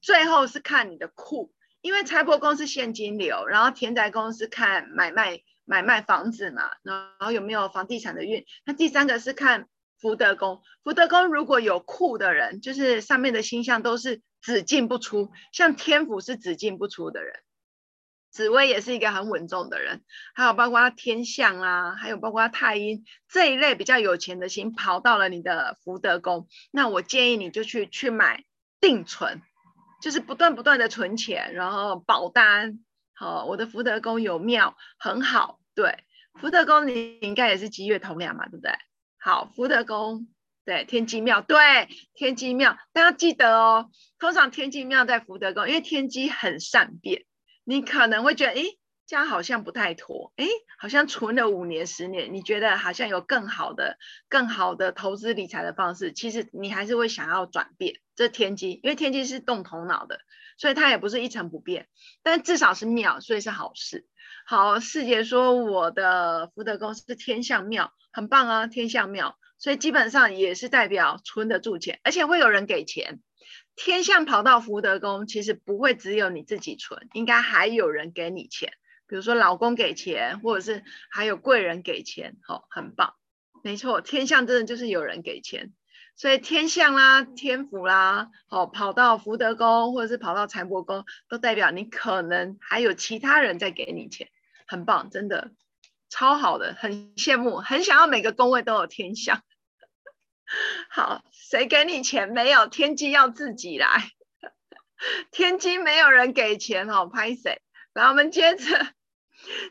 最后是看你的库，因为财帛宫是现金流，然后田宅宫是看买卖买卖房子嘛，然后有没有房地产的运。那第三个是看。福德宫，福德宫如果有库的人，就是上面的星象都是只进不出，像天府是只进不出的人，紫薇也是一个很稳重的人，还有包括天象啊，还有包括太阴这一类比较有钱的星跑到了你的福德宫，那我建议你就去去买定存，就是不断不断的存钱，然后保单。好，我的福德宫有庙很好，对，福德宫你应该也是吉月同梁嘛，对不对？好，福德宫对天机庙，对天机庙，大家记得哦。通常天机庙在福德宫，因为天机很善变，你可能会觉得，诶，这样好像不太妥，诶，好像存了五年、十年，你觉得好像有更好的、更好的投资理财的方式，其实你还是会想要转变。这天机，因为天机是动头脑的，所以它也不是一成不变，但至少是庙，所以是好事。好，师姐说我的福德宫是天相庙，很棒啊，天相庙，所以基本上也是代表存得住钱，而且会有人给钱。天相跑到福德宫，其实不会只有你自己存，应该还有人给你钱，比如说老公给钱，或者是还有贵人给钱，好、哦，很棒，没错，天相真的就是有人给钱，所以天相啦、天府啦，好、哦，跑到福德宫或者是跑到财帛宫，都代表你可能还有其他人在给你钱。很棒，真的。超好的，很羡慕，很想要每个宫位都有天相。好，谁给你钱？没有，天机要自己来。天机没有人给钱哦，拍谁？来，我们接着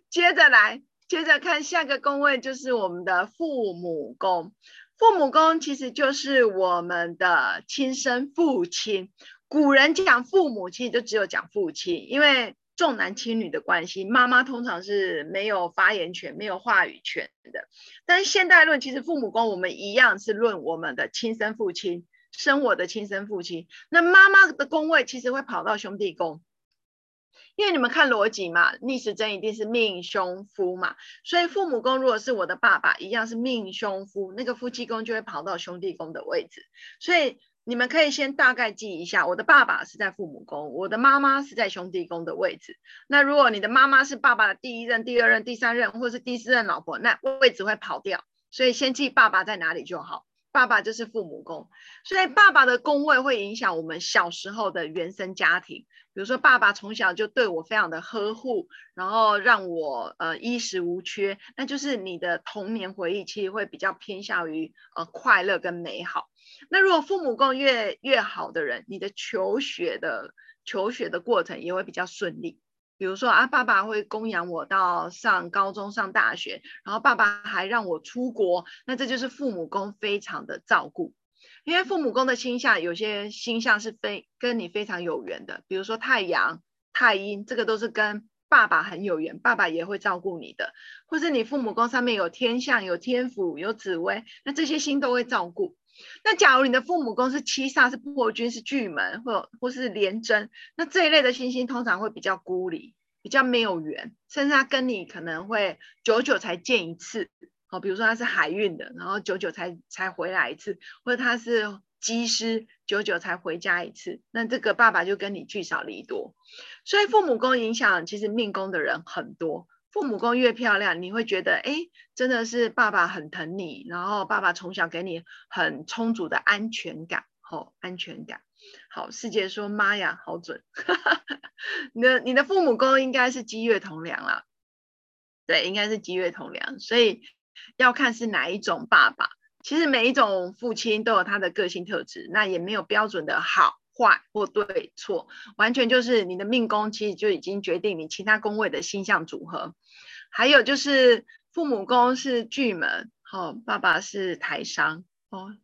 接着来，接着看下个宫位，就是我们的父母宫。父母宫其实就是我们的亲生父亲。古人讲父母，其实就只有讲父亲，因为重男轻女的关系，妈妈通常是没有发言权、没有话语权的。但是现代论，其实父母宫我们一样是论我们的亲生父亲。生我的亲生父亲，那妈妈的宫位其实会跑到兄弟宫，因为你们看逻辑嘛，逆时针一定是命兄夫嘛，所以父母宫如果是我的爸爸，一样是命兄夫，那个夫妻宫就会跑到兄弟宫的位置，所以你们可以先大概记一下，我的爸爸是在父母宫，我的妈妈是在兄弟宫的位置。那如果你的妈妈是爸爸的第一任、第二任、第三任，或是第四任老婆，那位置会跑掉，所以先记爸爸在哪里就好。爸爸就是父母宫，所以爸爸的宫位会影响我们小时候的原生家庭。比如说，爸爸从小就对我非常的呵护，然后让我呃衣食无缺，那就是你的童年回忆其实会比较偏向于呃快乐跟美好。那如果父母宫越越好的人，你的求学的求学的过程也会比较顺利。比如说啊，爸爸会供养我到上高中、上大学，然后爸爸还让我出国，那这就是父母宫非常的照顾。因为父母宫的星象，有些星象是非跟你非常有缘的，比如说太阳、太阴，这个都是跟爸爸很有缘，爸爸也会照顾你的。或是你父母宫上面有天象、有天府、有紫微，那这些星都会照顾。那假如你的父母宫是七煞、是破军、是巨门，或或是廉贞，那这一类的星星通常会比较孤立，比较没有缘，甚至他跟你可能会久久才见一次。好，比如说他是海运的，然后久久才才回来一次，或者他是机师，久久才回家一次，那这个爸爸就跟你聚少离多。所以父母宫影响其实命宫的人很多。父母宫越漂亮，你会觉得，哎，真的是爸爸很疼你，然后爸爸从小给你很充足的安全感，吼、哦，安全感。好，师姐说，妈呀，好准。你的你的父母宫应该是积月同梁啦，对，应该是积月同梁，所以要看是哪一种爸爸。其实每一种父亲都有他的个性特质，那也没有标准的好。坏或对错，完全就是你的命宫，其实就已经决定你其他宫位的星象组合。还有就是父母宫是巨门，好、哦，爸爸是台商哦，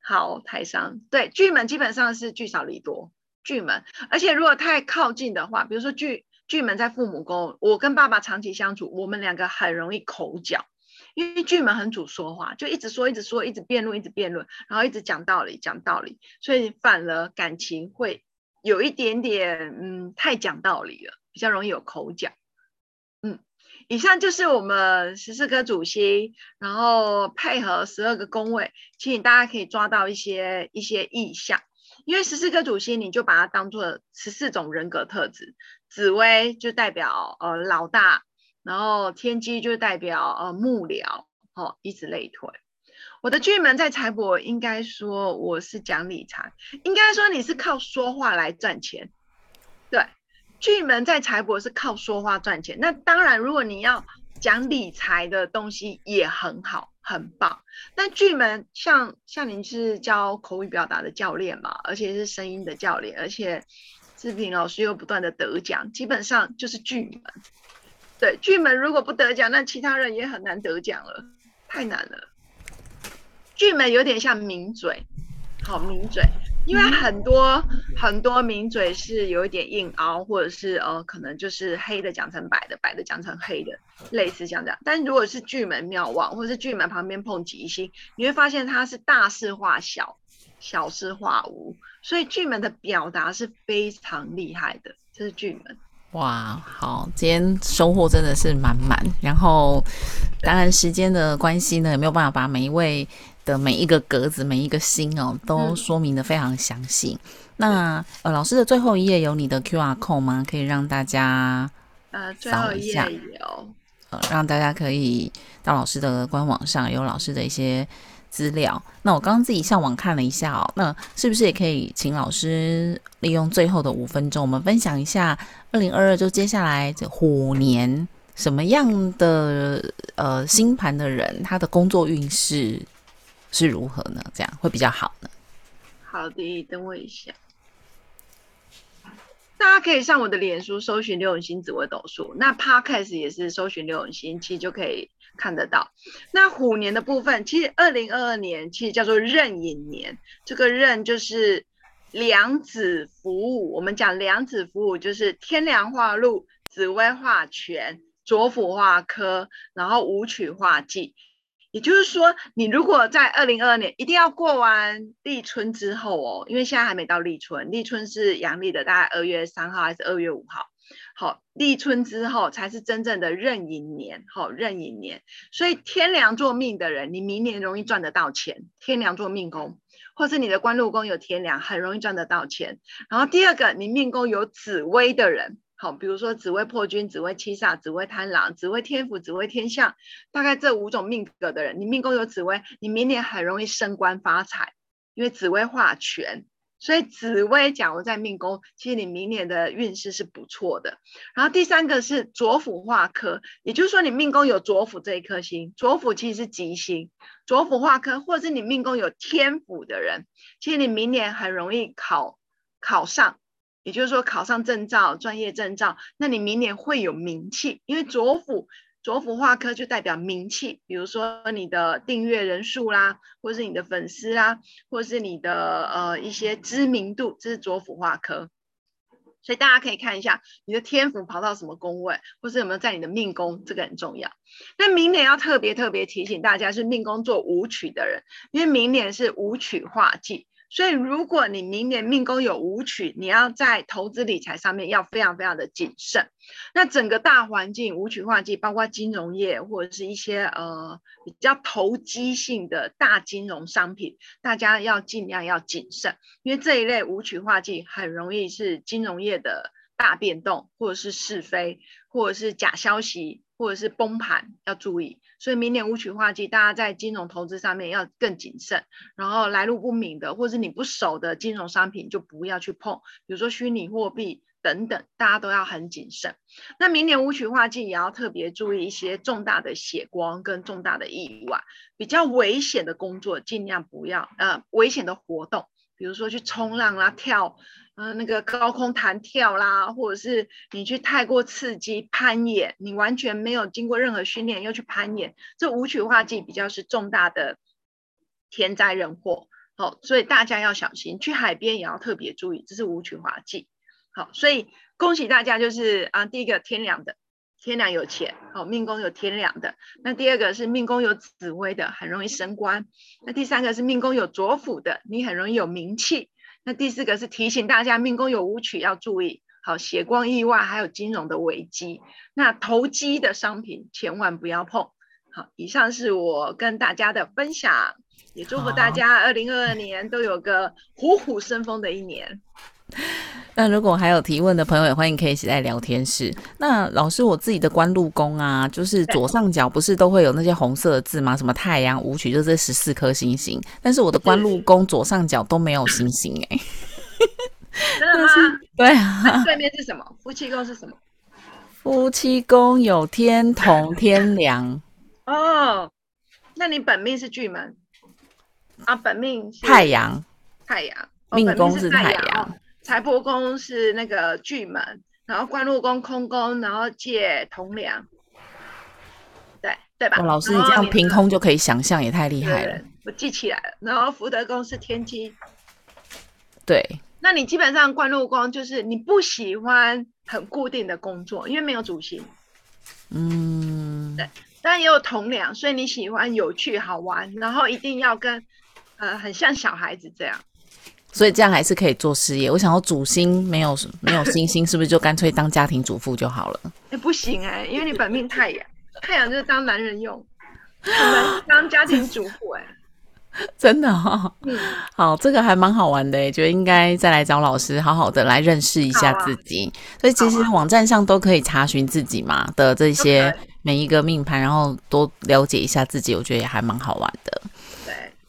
好，台商对巨门基本上是聚少离多，巨门，而且如果太靠近的话，比如说巨巨门在父母宫，我跟爸爸长期相处，我们两个很容易口角。因为巨门很主说话，就一直说，一直说，一直辩论，一直辩论，然后一直讲道理，讲道理，所以反而感情会有一点点，嗯，太讲道理了，比较容易有口角。嗯，以上就是我们十四颗主星，然后配合十二个宫位，请大家可以抓到一些一些意象。因为十四颗主星，你就把它当做十四种人格特质，紫微就代表呃老大。然后天机就代表呃幕僚，哦，以此类推。我的巨门在财帛，应该说我是讲理财，应该说你是靠说话来赚钱。对，巨门在财帛是靠说话赚钱。那当然，如果你要讲理财的东西也很好，很棒。但巨门像像您是教口语表达的教练嘛，而且是声音的教练，而且志平老师又不断的得奖，基本上就是巨门。对，巨门如果不得奖，那其他人也很难得奖了，太难了。巨门有点像名嘴，好名嘴，因为很多很多名嘴是有一点硬凹，或者是呃，可能就是黑的讲成白的，白的讲成黑的，类似像这样。但如果是巨门庙望，或者是巨门旁边碰吉星，你会发现它是大事化小，小事化无，所以巨门的表达是非常厉害的，这是巨门。哇，好，今天收获真的是满满。然后，当然时间的关系呢，也没有办法把每一位的每一个格子、每一个星哦，都说明的非常详细。嗯、那呃，老师的最后一页有你的 QR code 吗？可以让大家呃，最后一页有，呃，让大家可以到老师的官网上有老师的一些。资料，那我刚刚自己上网看了一下哦，那是不是也可以请老师利用最后的五分钟，我们分享一下二零二二就接下来这虎年什么样的呃星盘的人，他的工作运势是如何呢？这样会比较好呢？好的，等我一下。大家可以上我的脸书搜寻刘永新紫微斗数，那 Podcast 也是搜寻刘永新，其实就可以看得到。那虎年的部分，其实二零二二年其实叫做壬寅年，这个壬就是梁子服午。我们讲梁子服午，就是天梁化禄，紫微化权，左辅化科，然后武曲化忌。也就是说，你如果在二零二二年一定要过完立春之后哦，因为现在还没到立春，立春是阳历的，大概二月三号还是二月五号？好，立春之后才是真正的壬寅年，好，壬寅年。所以天梁做命的人，你明年容易赚得到钱。天梁做命宫，或是你的官禄宫有天梁，很容易赚得到钱。然后第二个，你命宫有紫薇的人。好，比如说紫薇破军、紫薇七煞、紫薇贪狼、紫薇天府、紫薇天相，大概这五种命格的人，你命宫有紫薇，你明年很容易升官发财，因为紫薇化权，所以紫薇假如在命宫，其实你明年的运势是不错的。然后第三个是左辅化科，也就是说你命宫有左辅这一颗星，左辅其实是吉星，左辅化科，或者是你命宫有天府的人，其实你明年很容易考考上。也就是说，考上证照、专业证照，那你明年会有名气，因为左辅左辅化科就代表名气，比如说你的订阅人数啦，或是你的粉丝啦，或是你的呃一些知名度，这是左辅化科。所以大家可以看一下你的天府跑到什么宫位，或是有没有在你的命宫，这个很重要。那明年要特别特别提醒大家，是命宫做舞曲的人，因为明年是舞曲化忌。所以，如果你明年命宫有武曲，你要在投资理财上面要非常非常的谨慎。那整个大环境武曲化忌，包括金融业或者是一些呃比较投机性的大金融商品，大家要尽量要谨慎，因为这一类武曲化忌很容易是金融业的大变动，或者是是非，或者是假消息，或者是崩盘，要注意。所以明年武曲化忌，大家在金融投资上面要更谨慎。然后来路不明的，或是你不熟的金融商品，就不要去碰。比如说虚拟货币等等，大家都要很谨慎。那明年武曲化忌也要特别注意一些重大的血光跟重大的意外，比较危险的工作尽量不要。呃，危险的活动，比如说去冲浪啦、跳。呃，那个高空弹跳啦，或者是你去太过刺激攀岩，你完全没有经过任何训练又去攀岩，这武曲化忌比较是重大的天灾人祸，好，所以大家要小心。去海边也要特别注意，这是武曲化忌。好，所以恭喜大家，就是啊，第一个天凉的，天梁有钱，好，命宫有天梁的。那第二个是命宫有紫薇的，很容易升官。那第三个是命宫有左辅的，你很容易有名气。那第四个是提醒大家，命宫有武曲要注意，好，血光意外，还有金融的危机。那投机的商品千万不要碰。好，以上是我跟大家的分享，也祝福大家二零二二年都有个虎虎生风的一年。那如果还有提问的朋友，也欢迎可以写在聊天室。那老师，我自己的官禄宫啊，就是左上角不是都会有那些红色的字吗？什么太阳、舞曲，就这十四颗星星。但是我的官禄宫左上角都没有星星哎、欸。真的吗？对啊。对面是什么？夫妻宫是什么？夫妻宫有天同、天梁。哦，那你本命是巨门啊？本命太阳。太阳。命宫是太阳。财帛宫是那个巨门，然后官禄宫空宫，然后借同梁，对对吧？老师，你这样凭空就可以想象，也太厉害了。我记起来了。然后福德宫是天机，对。那你基本上官禄宫就是你不喜欢很固定的工作，因为没有主星。嗯，对。但也有同梁，所以你喜欢有趣好玩，然后一定要跟呃很像小孩子这样。所以这样还是可以做事业。我想要主星没有没有星星，是不是就干脆当家庭主妇就好了？哎、欸，不行哎、欸，因为你本命太阳，太阳就是当男人用，很难当家庭主妇哎、欸，真的哦。嗯，好，这个还蛮好玩的哎，觉得应该再来找老师，好好的来认识一下自己。啊、所以其实网站上都可以查询自己嘛的这些每一个命盘，然后多了解一下自己，我觉得也还蛮好玩的。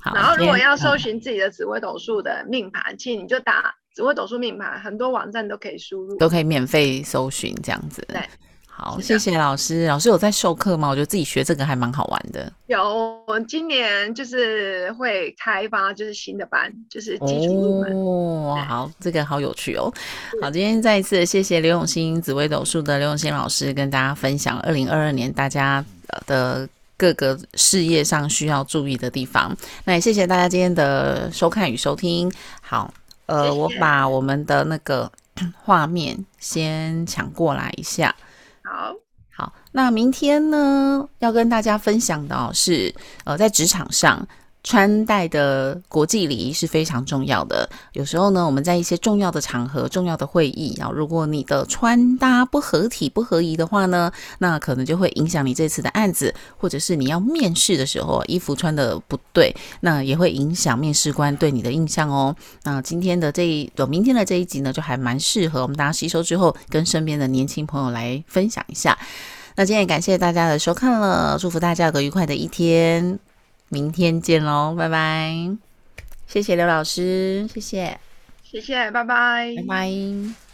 然后，如果要搜寻自己的紫微斗数的命盘，其实你就打紫微斗数命盘，很多网站都可以输入，都可以免费搜寻这样子。对，好，谢谢老师。老师有在授课吗？我觉得自己学这个还蛮好玩的。有，我今年就是会开发就是新的班，就是基础入门。哦，好，这个好有趣哦。好，今天再一次谢谢刘永新紫微斗数的刘永新老师跟大家分享二零二二年大家的各个事业上需要注意的地方。那也谢谢大家今天的收看与收听。好，呃，谢谢。我把我们的那个画面先抢过来一下。好好，那明天呢，要跟大家分享的是，呃，在职场上。穿戴的国际礼仪是非常重要的。有时候呢，我们在一些重要的场合、重要的会议，然后如果你的穿搭不合体、不合宜的话呢，那可能就会影响你这次的案子，或者是你要面试的时候，衣服穿得不对，那也会影响面试官对你的印象哦。那今天的这一，明天的这一集呢，就还蛮适合我们大家吸收之后，跟身边的年轻朋友来分享一下。那今天也感谢大家的收看了，祝福大家有个愉快的一天。明天见喽，拜拜！谢谢刘老师，谢谢，谢谢，拜拜，拜拜。